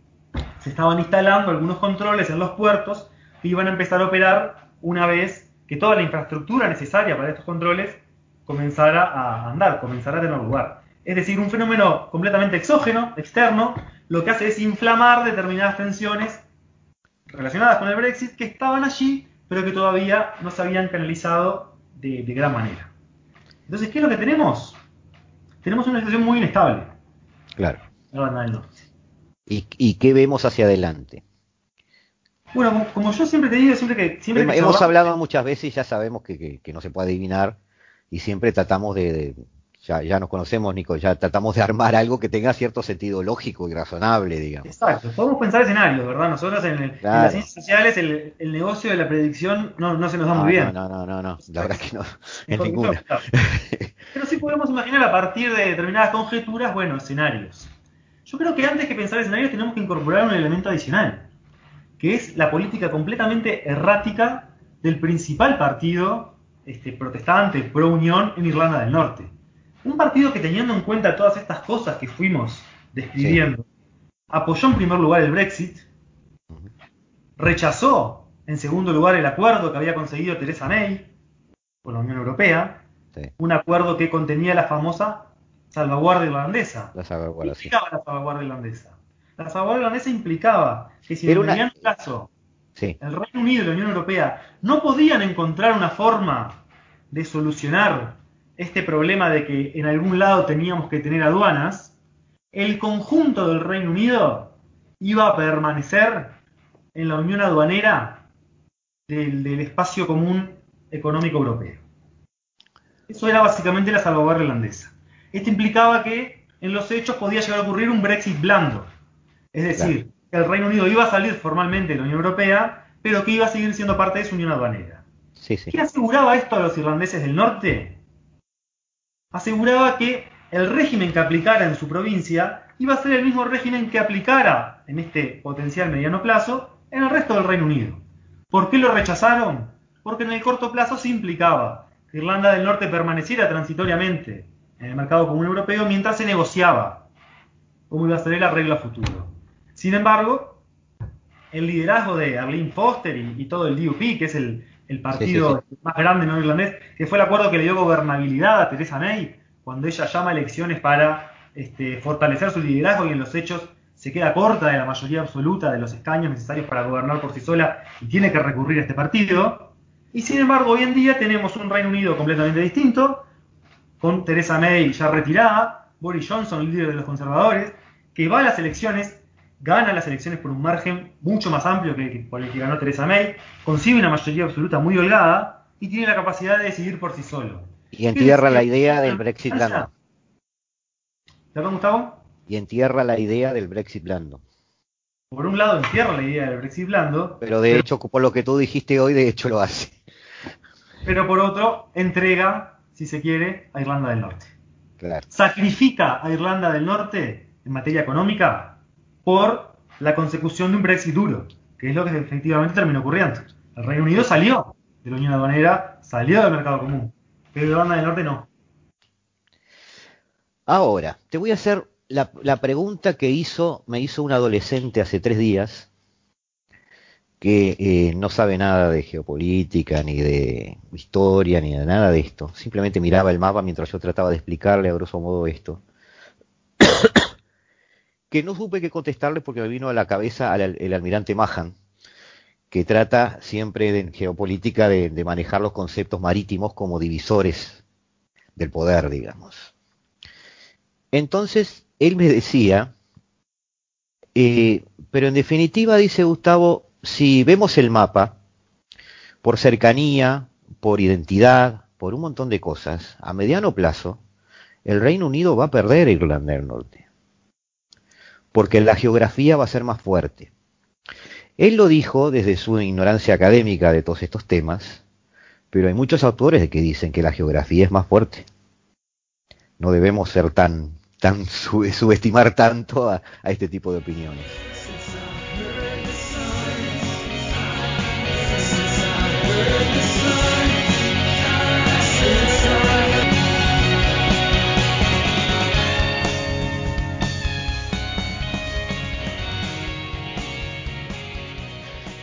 se estaban instalando algunos controles en los puertos que iban a empezar a operar una vez que toda la infraestructura necesaria para estos controles comenzara a andar, comenzara a tener lugar. Es decir, un fenómeno completamente exógeno, externo, lo que hace es inflamar determinadas tensiones relacionadas con el Brexit que estaban allí, pero que todavía no se habían canalizado de, de gran manera. Entonces, ¿qué es lo que tenemos? Tenemos una situación muy inestable. Claro. ¿Y, qué vemos hacia adelante? Bueno, como, yo siempre te digo, siempre que... Siempre hemos hablado muchas veces y ya sabemos que, no se puede adivinar y siempre tratamos de, ya, ya nos conocemos, Nico, ya tratamos de armar algo que tenga cierto sentido lógico y razonable, digamos. Exacto, podemos pensar escenarios, ¿verdad? Nosotros en, las ciencias sociales el, negocio de la predicción no, no se nos da muy bien. No, no, no, no, la verdad que no, en ninguna. Pero sí podemos imaginar a partir de determinadas conjeturas, bueno, escenarios. Yo creo que antes que pensar escenarios tenemos que incorporar un elemento adicional, que es la política completamente errática del principal partido este, protestante pro-unión en Irlanda del Norte un partido que teniendo en cuenta todas estas cosas que fuimos describiendo, apoyó en primer lugar el Brexit, rechazó en segundo lugar el acuerdo que había conseguido Theresa May con la Unión Europea, un acuerdo que contenía la famosa salvaguardia irlandesa. La salvaguardia irlandesa? La salvaguardia irlandesa implicaba que si en un caso el Reino Unido y la Unión Europea no podían encontrar una forma de solucionar este problema de que en algún lado teníamos que tener aduanas, el conjunto del Reino Unido iba a permanecer en la unión aduanera del, espacio común económico europeo. Eso era básicamente la salvaguardia irlandesa. Esto implicaba que en los hechos podía llegar a ocurrir un Brexit blando. Es decir, que el Reino Unido iba a salir formalmente de la Unión Europea, pero que iba a seguir siendo parte de su unión aduanera. ¿Qué aseguraba esto a los irlandeses del norte? aseguraba que el régimen que aplicara en su provincia iba a ser el mismo régimen que aplicara en este potencial mediano plazo en el resto del Reino Unido. ¿Por qué lo rechazaron? Porque en el corto plazo se implicaba que Irlanda del Norte permaneciera transitoriamente en el mercado común europeo mientras se negociaba cómo iba a ser el arreglo a futuro. Sin embargo, el liderazgo de Arlene Foster y, todo el DUP, que es el, partido más grande no irlandés, que fue el acuerdo que le dio gobernabilidad a Theresa May cuando ella llama a elecciones para este, fortalecer su liderazgo y en los hechos se queda corta de la mayoría absoluta de los escaños necesarios para gobernar por sí sola y tiene que recurrir a este partido. Y sin embargo, hoy en día tenemos un Reino Unido completamente distinto, con Theresa May ya retirada, Boris Johnson, líder de los conservadores, que va a las elecciones, gana las elecciones por un margen mucho más amplio que por el que ganó Theresa May, consigue una mayoría absoluta muy holgada y tiene la capacidad de decidir por sí solo. Y entierra la idea del Brexit blando. ¿Perdón, Gustavo? Y entierra la idea del Brexit blando. Por un lado entierra la idea del Brexit blando. Pero de hecho, por lo que tú dijiste hoy, de hecho lo hace. Pero por otro, entrega, si se quiere, a Irlanda del Norte. Claro. Sacrifica a Irlanda del Norte en materia económica por la consecución de un Brexit duro, que es lo que efectivamente terminó ocurriendo. El Reino Unido salió de la Unión Aduanera, salió del mercado común pero Irlanda del Norte no. Ahora, te voy a hacer la, pregunta que hizo, me hizo un adolescente hace tres días, que eh, no sabe nada de geopolítica, ni de historia, ni de nada de esto. Simplemente miraba el mapa mientras yo trataba de explicarle a grosso modo esto. Que no supe qué contestarle porque me vino a la cabeza el almirante Mahan, que trata siempre en geopolítica de, manejar los conceptos marítimos como divisores del poder, digamos. Entonces, él me decía, eh, pero en definitiva, dice Gustavo, si vemos el mapa, por cercanía, por identidad, por un montón de cosas, a mediano plazo, el Reino Unido va a perder Irlanda del Norte. Porque la geografía va a ser más fuerte. Él lo dijo desde su ignorancia académica de todos estos temas, pero hay muchos autores que dicen que la geografía es más fuerte. No debemos ser tan, tan subestimar tanto a este tipo de opiniones.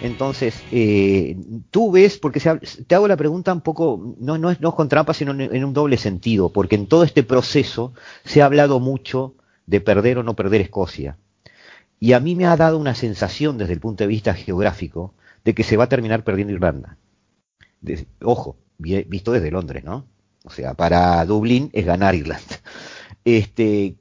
Entonces, eh, tú ves, porque te hago la pregunta un poco, no, no, es, no con trampa, sino en, un doble sentido, porque en todo este proceso se ha hablado mucho de perder o no perder Escocia. Y a mí me ha dado una sensación desde el punto de vista geográfico de que se va a terminar perdiendo Irlanda. ojo, visto desde Londres, ¿no? O sea, para Dublín es ganar Irlanda. Este,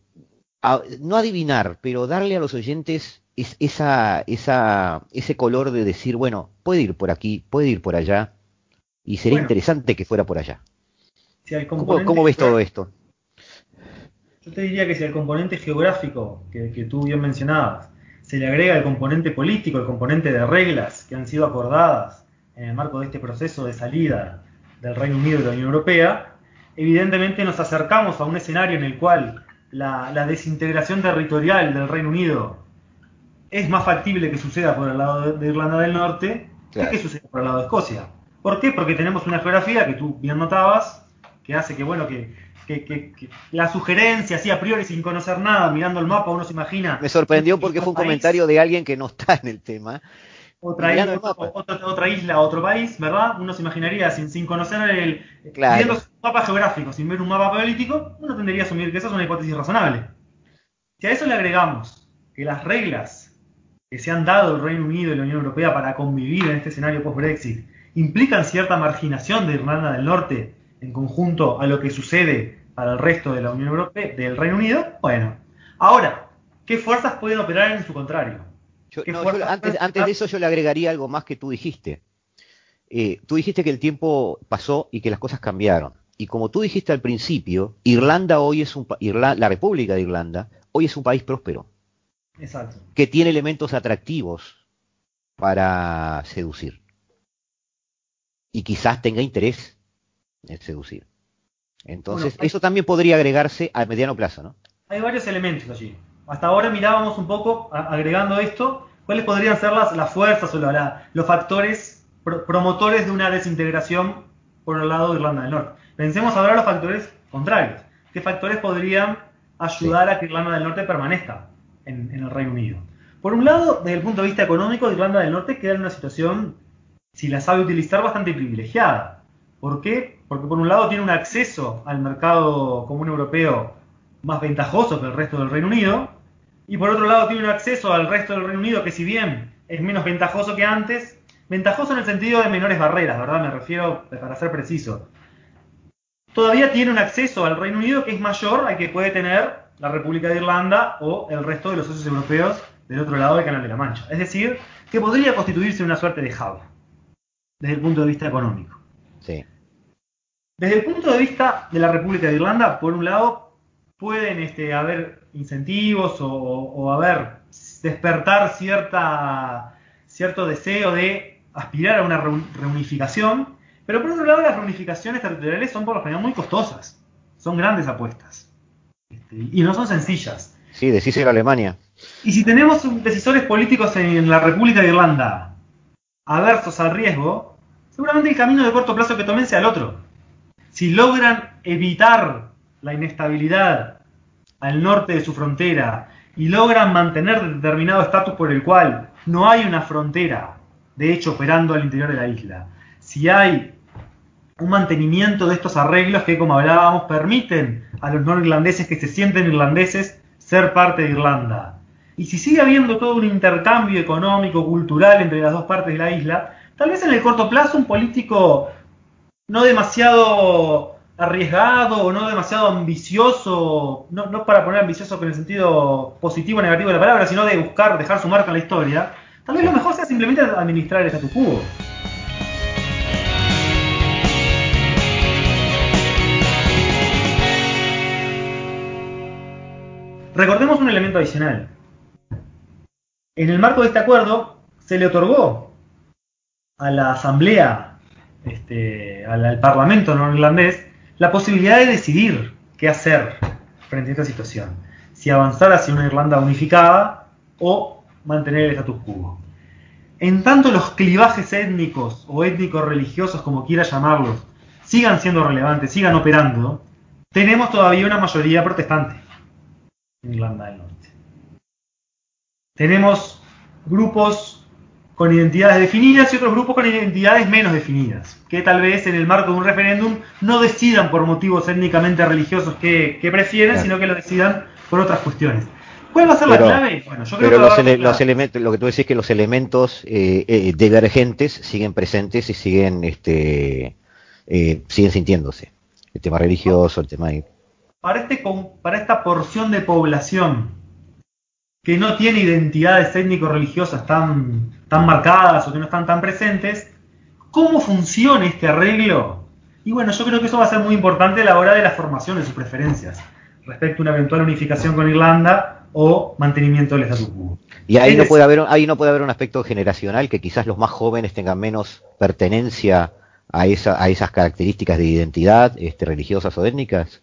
no adivinar, pero darle a los oyentes esa, esa, ese color de decir, bueno, puede ir por aquí, puede ir por allá, y sería interesante que fuera por allá. ¿Cómo, ves todo esto? Yo te diría que si al componente geográfico que, que tú bien mencionabas se le agrega el componente político, el componente de reglas que han sido acordadas en el marco de este proceso de salida del Reino Unido de la Unión Europea, evidentemente nos acercamos a un escenario en el cual la, la desintegración territorial del Reino Unido es más factible que suceda por el lado de Irlanda del Norte que suceda por el lado de Escocia. ¿Por qué? Porque tenemos una geografía que tú bien notabas, que hace que, bueno, que, la sugerencia, así a priori, sin conocer nada, mirando el mapa, uno se imagina. Me sorprendió porque fue un comentario de alguien que no está en el tema. Otra isla, otra, isla, otro país, ¿verdad? Uno se imaginaría, sin, sin conocer el. Viendo un mapa geográfico, sin ver un mapa político, uno tendría a asumir que esa es una hipótesis razonable. Si a eso le agregamos que las reglas que se han dado el Reino Unido y la Unión Europea para convivir en este escenario post-Brexit implican cierta marginación de Irlanda del Norte en conjunto a lo que sucede para el resto de la Unión Europea, del Reino Unido, bueno. Ahora, ¿qué fuerzas pueden operar en su contrario? antes, de eso yo le agregaría algo más que tú dijiste. Eh, tú dijiste que el tiempo pasó y que las cosas cambiaron. Y como tú dijiste al principio, Irlanda hoy es un la República de Irlanda hoy es un país próspero. Que tiene elementos atractivos para seducir. Y quizás tenga interés en seducir. Entonces, eso también podría agregarse a mediano plazo, ¿no? Hay varios elementos allí. Hasta ahora mirábamos un poco, agregando esto, cuáles podrían ser las, las fuerzas o los factores promotores de una desintegración por el lado de Irlanda del Norte. Pensemos ahora los factores contrarios. ¿Qué factores podrían ayudar a que Irlanda del Norte permanezca en, el Reino Unido? Por un lado, desde el punto de vista económico, Irlanda del Norte queda en una situación, si la sabe utilizar, bastante privilegiada. ¿Por qué? Porque por un lado tiene un acceso al mercado común europeo más ventajoso que el resto del Reino Unido, y por otro lado tiene un acceso al resto del Reino Unido que si bien es menos ventajoso que antes, ventajoso en el sentido de menores barreras, ¿verdad? Me refiero, para ser preciso. Todavía tiene un acceso al Reino Unido que es mayor al que puede tener la República de Irlanda o el resto de los socios europeos del otro lado del Canal de la Mancha. Es decir, que podría constituirse una suerte de hub, desde el punto de vista económico. Sí. Desde el punto de vista de la República de Irlanda, por un lado, pueden este, haber incentivos o, haber despertar cierta, cierto deseo de aspirar a una reunificación, pero por otro lado las reunificaciones territoriales son por lo general muy costosas, son grandes apuestas y no son sencillas. Sí, decíselo a Alemania. Y si tenemos decisores políticos en la República de Irlanda aversos al riesgo, seguramente el camino de corto plazo que tomen sea el otro si logran evitar la inestabilidad al norte de su frontera y logran mantener determinado estatus por el cual no hay una frontera, de hecho, operando al interior de la isla, si hay un mantenimiento de estos arreglos que, como hablábamos, permiten a los no irlandeses que se sienten irlandeses ser parte de Irlanda. Y si sigue habiendo todo un intercambio económico, cultural entre las dos partes de la isla, tal vez en el corto plazo un político no demasiado arriesgado o no demasiado ambicioso, no, para poner ambicioso en el sentido positivo o negativo de la palabra, sino de buscar dejar su marca en la historia, tal vez lo mejor sea simplemente administrar el status quo. Recordemos un elemento adicional. En el marco de este acuerdo se le otorgó a la Asamblea este, al, Parlamento neerlandés la posibilidad de decidir qué hacer frente a esta situación. Si avanzar hacia una Irlanda unificada o mantener el status quo. En tanto los clivajes étnicos o étnicos religiosos, como quiera llamarlos, sigan siendo relevantes, sigan operando, tenemos todavía una mayoría protestante Irlanda del Norte. Tenemos grupos con identidades definidas y otros grupos con identidades menos definidas, que tal vez en el marco de un referéndum no decidan por motivos étnicamente religiosos que, prefieren, sino que lo decidan por otras cuestiones. ¿Cuál va a ser la clave? Bueno, yo creo que los, elementos, lo que tú decís es que los elementos eh, eh, divergentes siguen presentes y siguen, este, eh, siguen sintiéndose. El tema religioso, el tema... Para, este, para esta porción de población que no tiene identidades étnico-religiosas tan, tan marcadas o que no están tan presentes, ¿cómo funciona este arreglo? Y bueno, yo creo que eso va a ser muy importante a la hora de la formación de sus preferencias respecto a una eventual unificación con Irlanda o mantenimiento del status quo. Y ahí no, puede haber, ahí no puede haber un aspecto generacional que quizás los más jóvenes tengan menos pertenencia a, esa, a esas características de identidad este, religiosas o étnicas.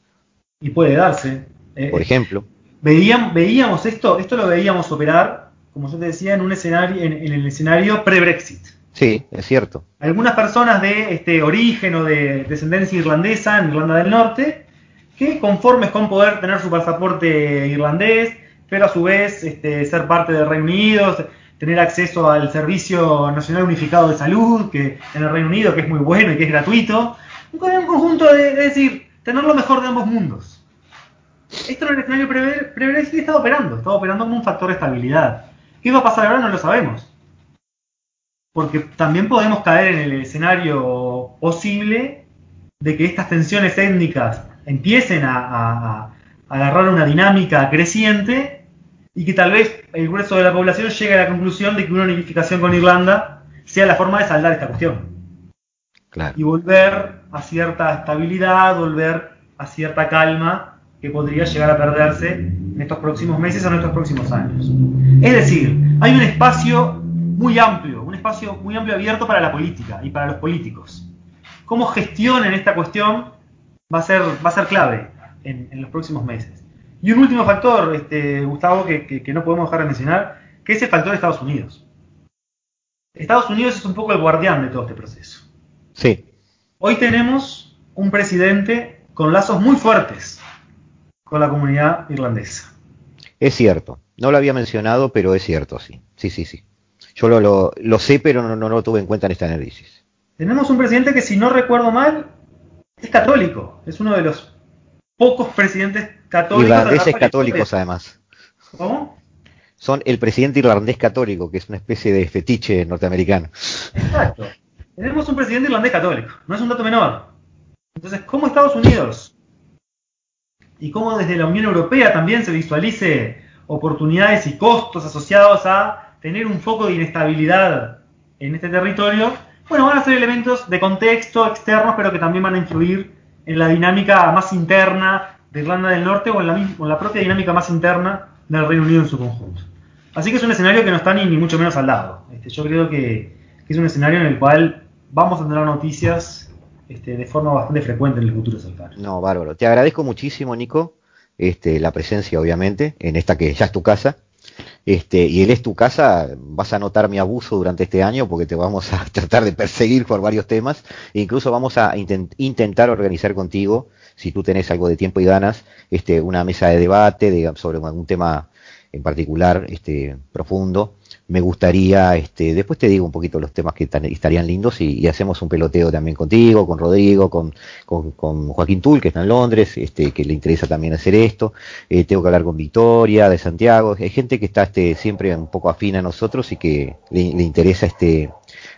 Y puede darse. Por eh, ejemplo veíamos esto, esto lo veíamos operar, como yo te decía, en un escenario, en, el escenario pre-Brexit. Sí, es cierto. Algunas personas de este origen o de descendencia irlandesa en Irlanda del Norte, que conformes con poder tener su pasaporte irlandés, pero a su vez este, ser parte del Reino Unido, tener acceso al Servicio Nacional Unificado de Salud, que en el Reino Unido, que es muy bueno y que es gratuito, un conjunto de, de decir, tener lo mejor de ambos mundos esto en el escenario pre-Brexit está operando, está operando como un factor de estabilidad. ¿Qué va a pasar ahora? No lo sabemos. Porque también podemos caer en el escenario posible de que estas tensiones étnicas empiecen a, agarrar una dinámica creciente y que tal vez el grueso de la población llegue a la conclusión de que una unificación con Irlanda sea la forma de saldar esta cuestión. Y volver a cierta estabilidad, volver a cierta calma que podría llegar a perderse en estos próximos meses o en estos próximos años. Es decir, hay un espacio muy amplio, un espacio muy amplio abierto para la política y para los políticos. ¿Cómo gestionen esta cuestión? va a ser, clave en, los próximos meses. Y un último factor, este, Gustavo, que, no podemos dejar de mencionar, que es el factor de Estados Unidos. Estados Unidos es un poco el guardián de todo este proceso. Sí. Hoy tenemos un presidente con lazos muy fuertes con la comunidad irlandesa. Es cierto. No lo había mencionado, pero es cierto, sí. Sí, sí, sí. Yo lo, lo, sé, pero no, no, lo tuve en cuenta en este análisis. Tenemos un presidente que, si no recuerdo mal, es católico. Es uno de los pocos presidentes católicos. Irlandeses católicos, además. ¿Cómo? Son el presidente irlandés católico, que es una especie de fetiche norteamericano. Exacto. Tenemos un presidente irlandés católico. No es un dato menor. Entonces, ¿cómo Estados Unidos y cómo desde la Unión Europea también se visualice oportunidades y costos asociados a tener un foco de inestabilidad en este territorio, bueno, van a ser elementos de contexto externos, pero que también van a influir en la dinámica más interna de Irlanda del Norte o en la, propia dinámica más interna del Reino Unido en su conjunto. Así que es un escenario que no está ni, mucho menos al lado. Este, yo creo que, es un escenario en el cual vamos a tener noticias este, de forma bastante frecuente en el futuro cercano. No, bárbaro. Te agradezco muchísimo, Nico, este, la presencia, obviamente, en esta que ya es tu casa. Este, y él es tu casa, vas a notar mi abuso durante este año porque te vamos a tratar de perseguir por varios temas e incluso vamos a intentar organizar contigo, si tú tenés algo de tiempo y ganas, este, una mesa de debate sobre algún tema en particular este, profundo me gustaría, este, después te digo un poquito los temas que estarían lindos y, hacemos un peloteo también contigo, con Rodrigo, con, con, Joaquín Tull, que está en Londres, este, que le interesa también hacer esto. Eh, tengo que hablar con Victoria, de Santiago. Hay gente que está este, siempre un poco afín a nosotros y que le, interesa este,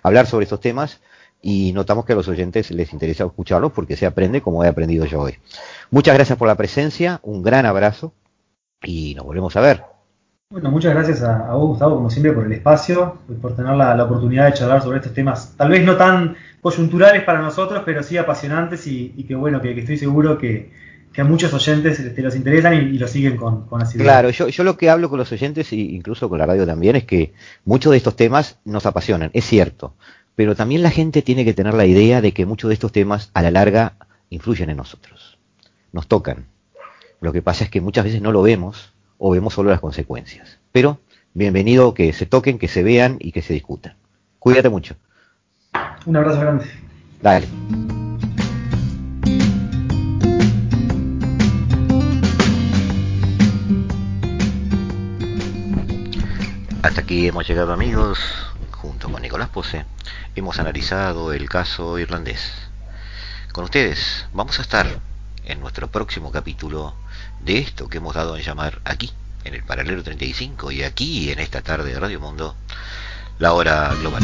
hablar sobre estos temas y notamos que a los oyentes les interesa escucharlos porque se aprende como he aprendido yo hoy. Muchas gracias por la presencia, un gran abrazo y nos volvemos a ver. Bueno, muchas gracias a, vos, Gustavo, como siempre, por el espacio, por tener la, oportunidad de charlar sobre estos temas, tal vez no tan coyunturales para nosotros, pero sí apasionantes y, que bueno, que, estoy seguro que, a muchos oyentes te los interesan y, lo siguen con, con asiduidad. Claro, yo, yo lo que hablo con los oyentes, e incluso con la radio también, es que muchos de estos temas nos apasionan, es cierto, pero también la gente tiene que tener la idea de que muchos de estos temas a la larga influyen en nosotros, nos tocan. Lo que pasa es que muchas veces no lo vemos o vemos solo las consecuencias. Pero bienvenido que se toquen, que se vean y que se discutan. Cuídate mucho. Un abrazo grande. Dale. Hasta aquí hemos llegado amigos, junto con Nicolás Pose, hemos analizado el caso irlandés. Con ustedes vamos a estar en nuestro próximo capítulo de esto que hemos dado en llamar aquí, en el paralelo 35 y aquí en esta tarde de Radio Mundo, la hora global.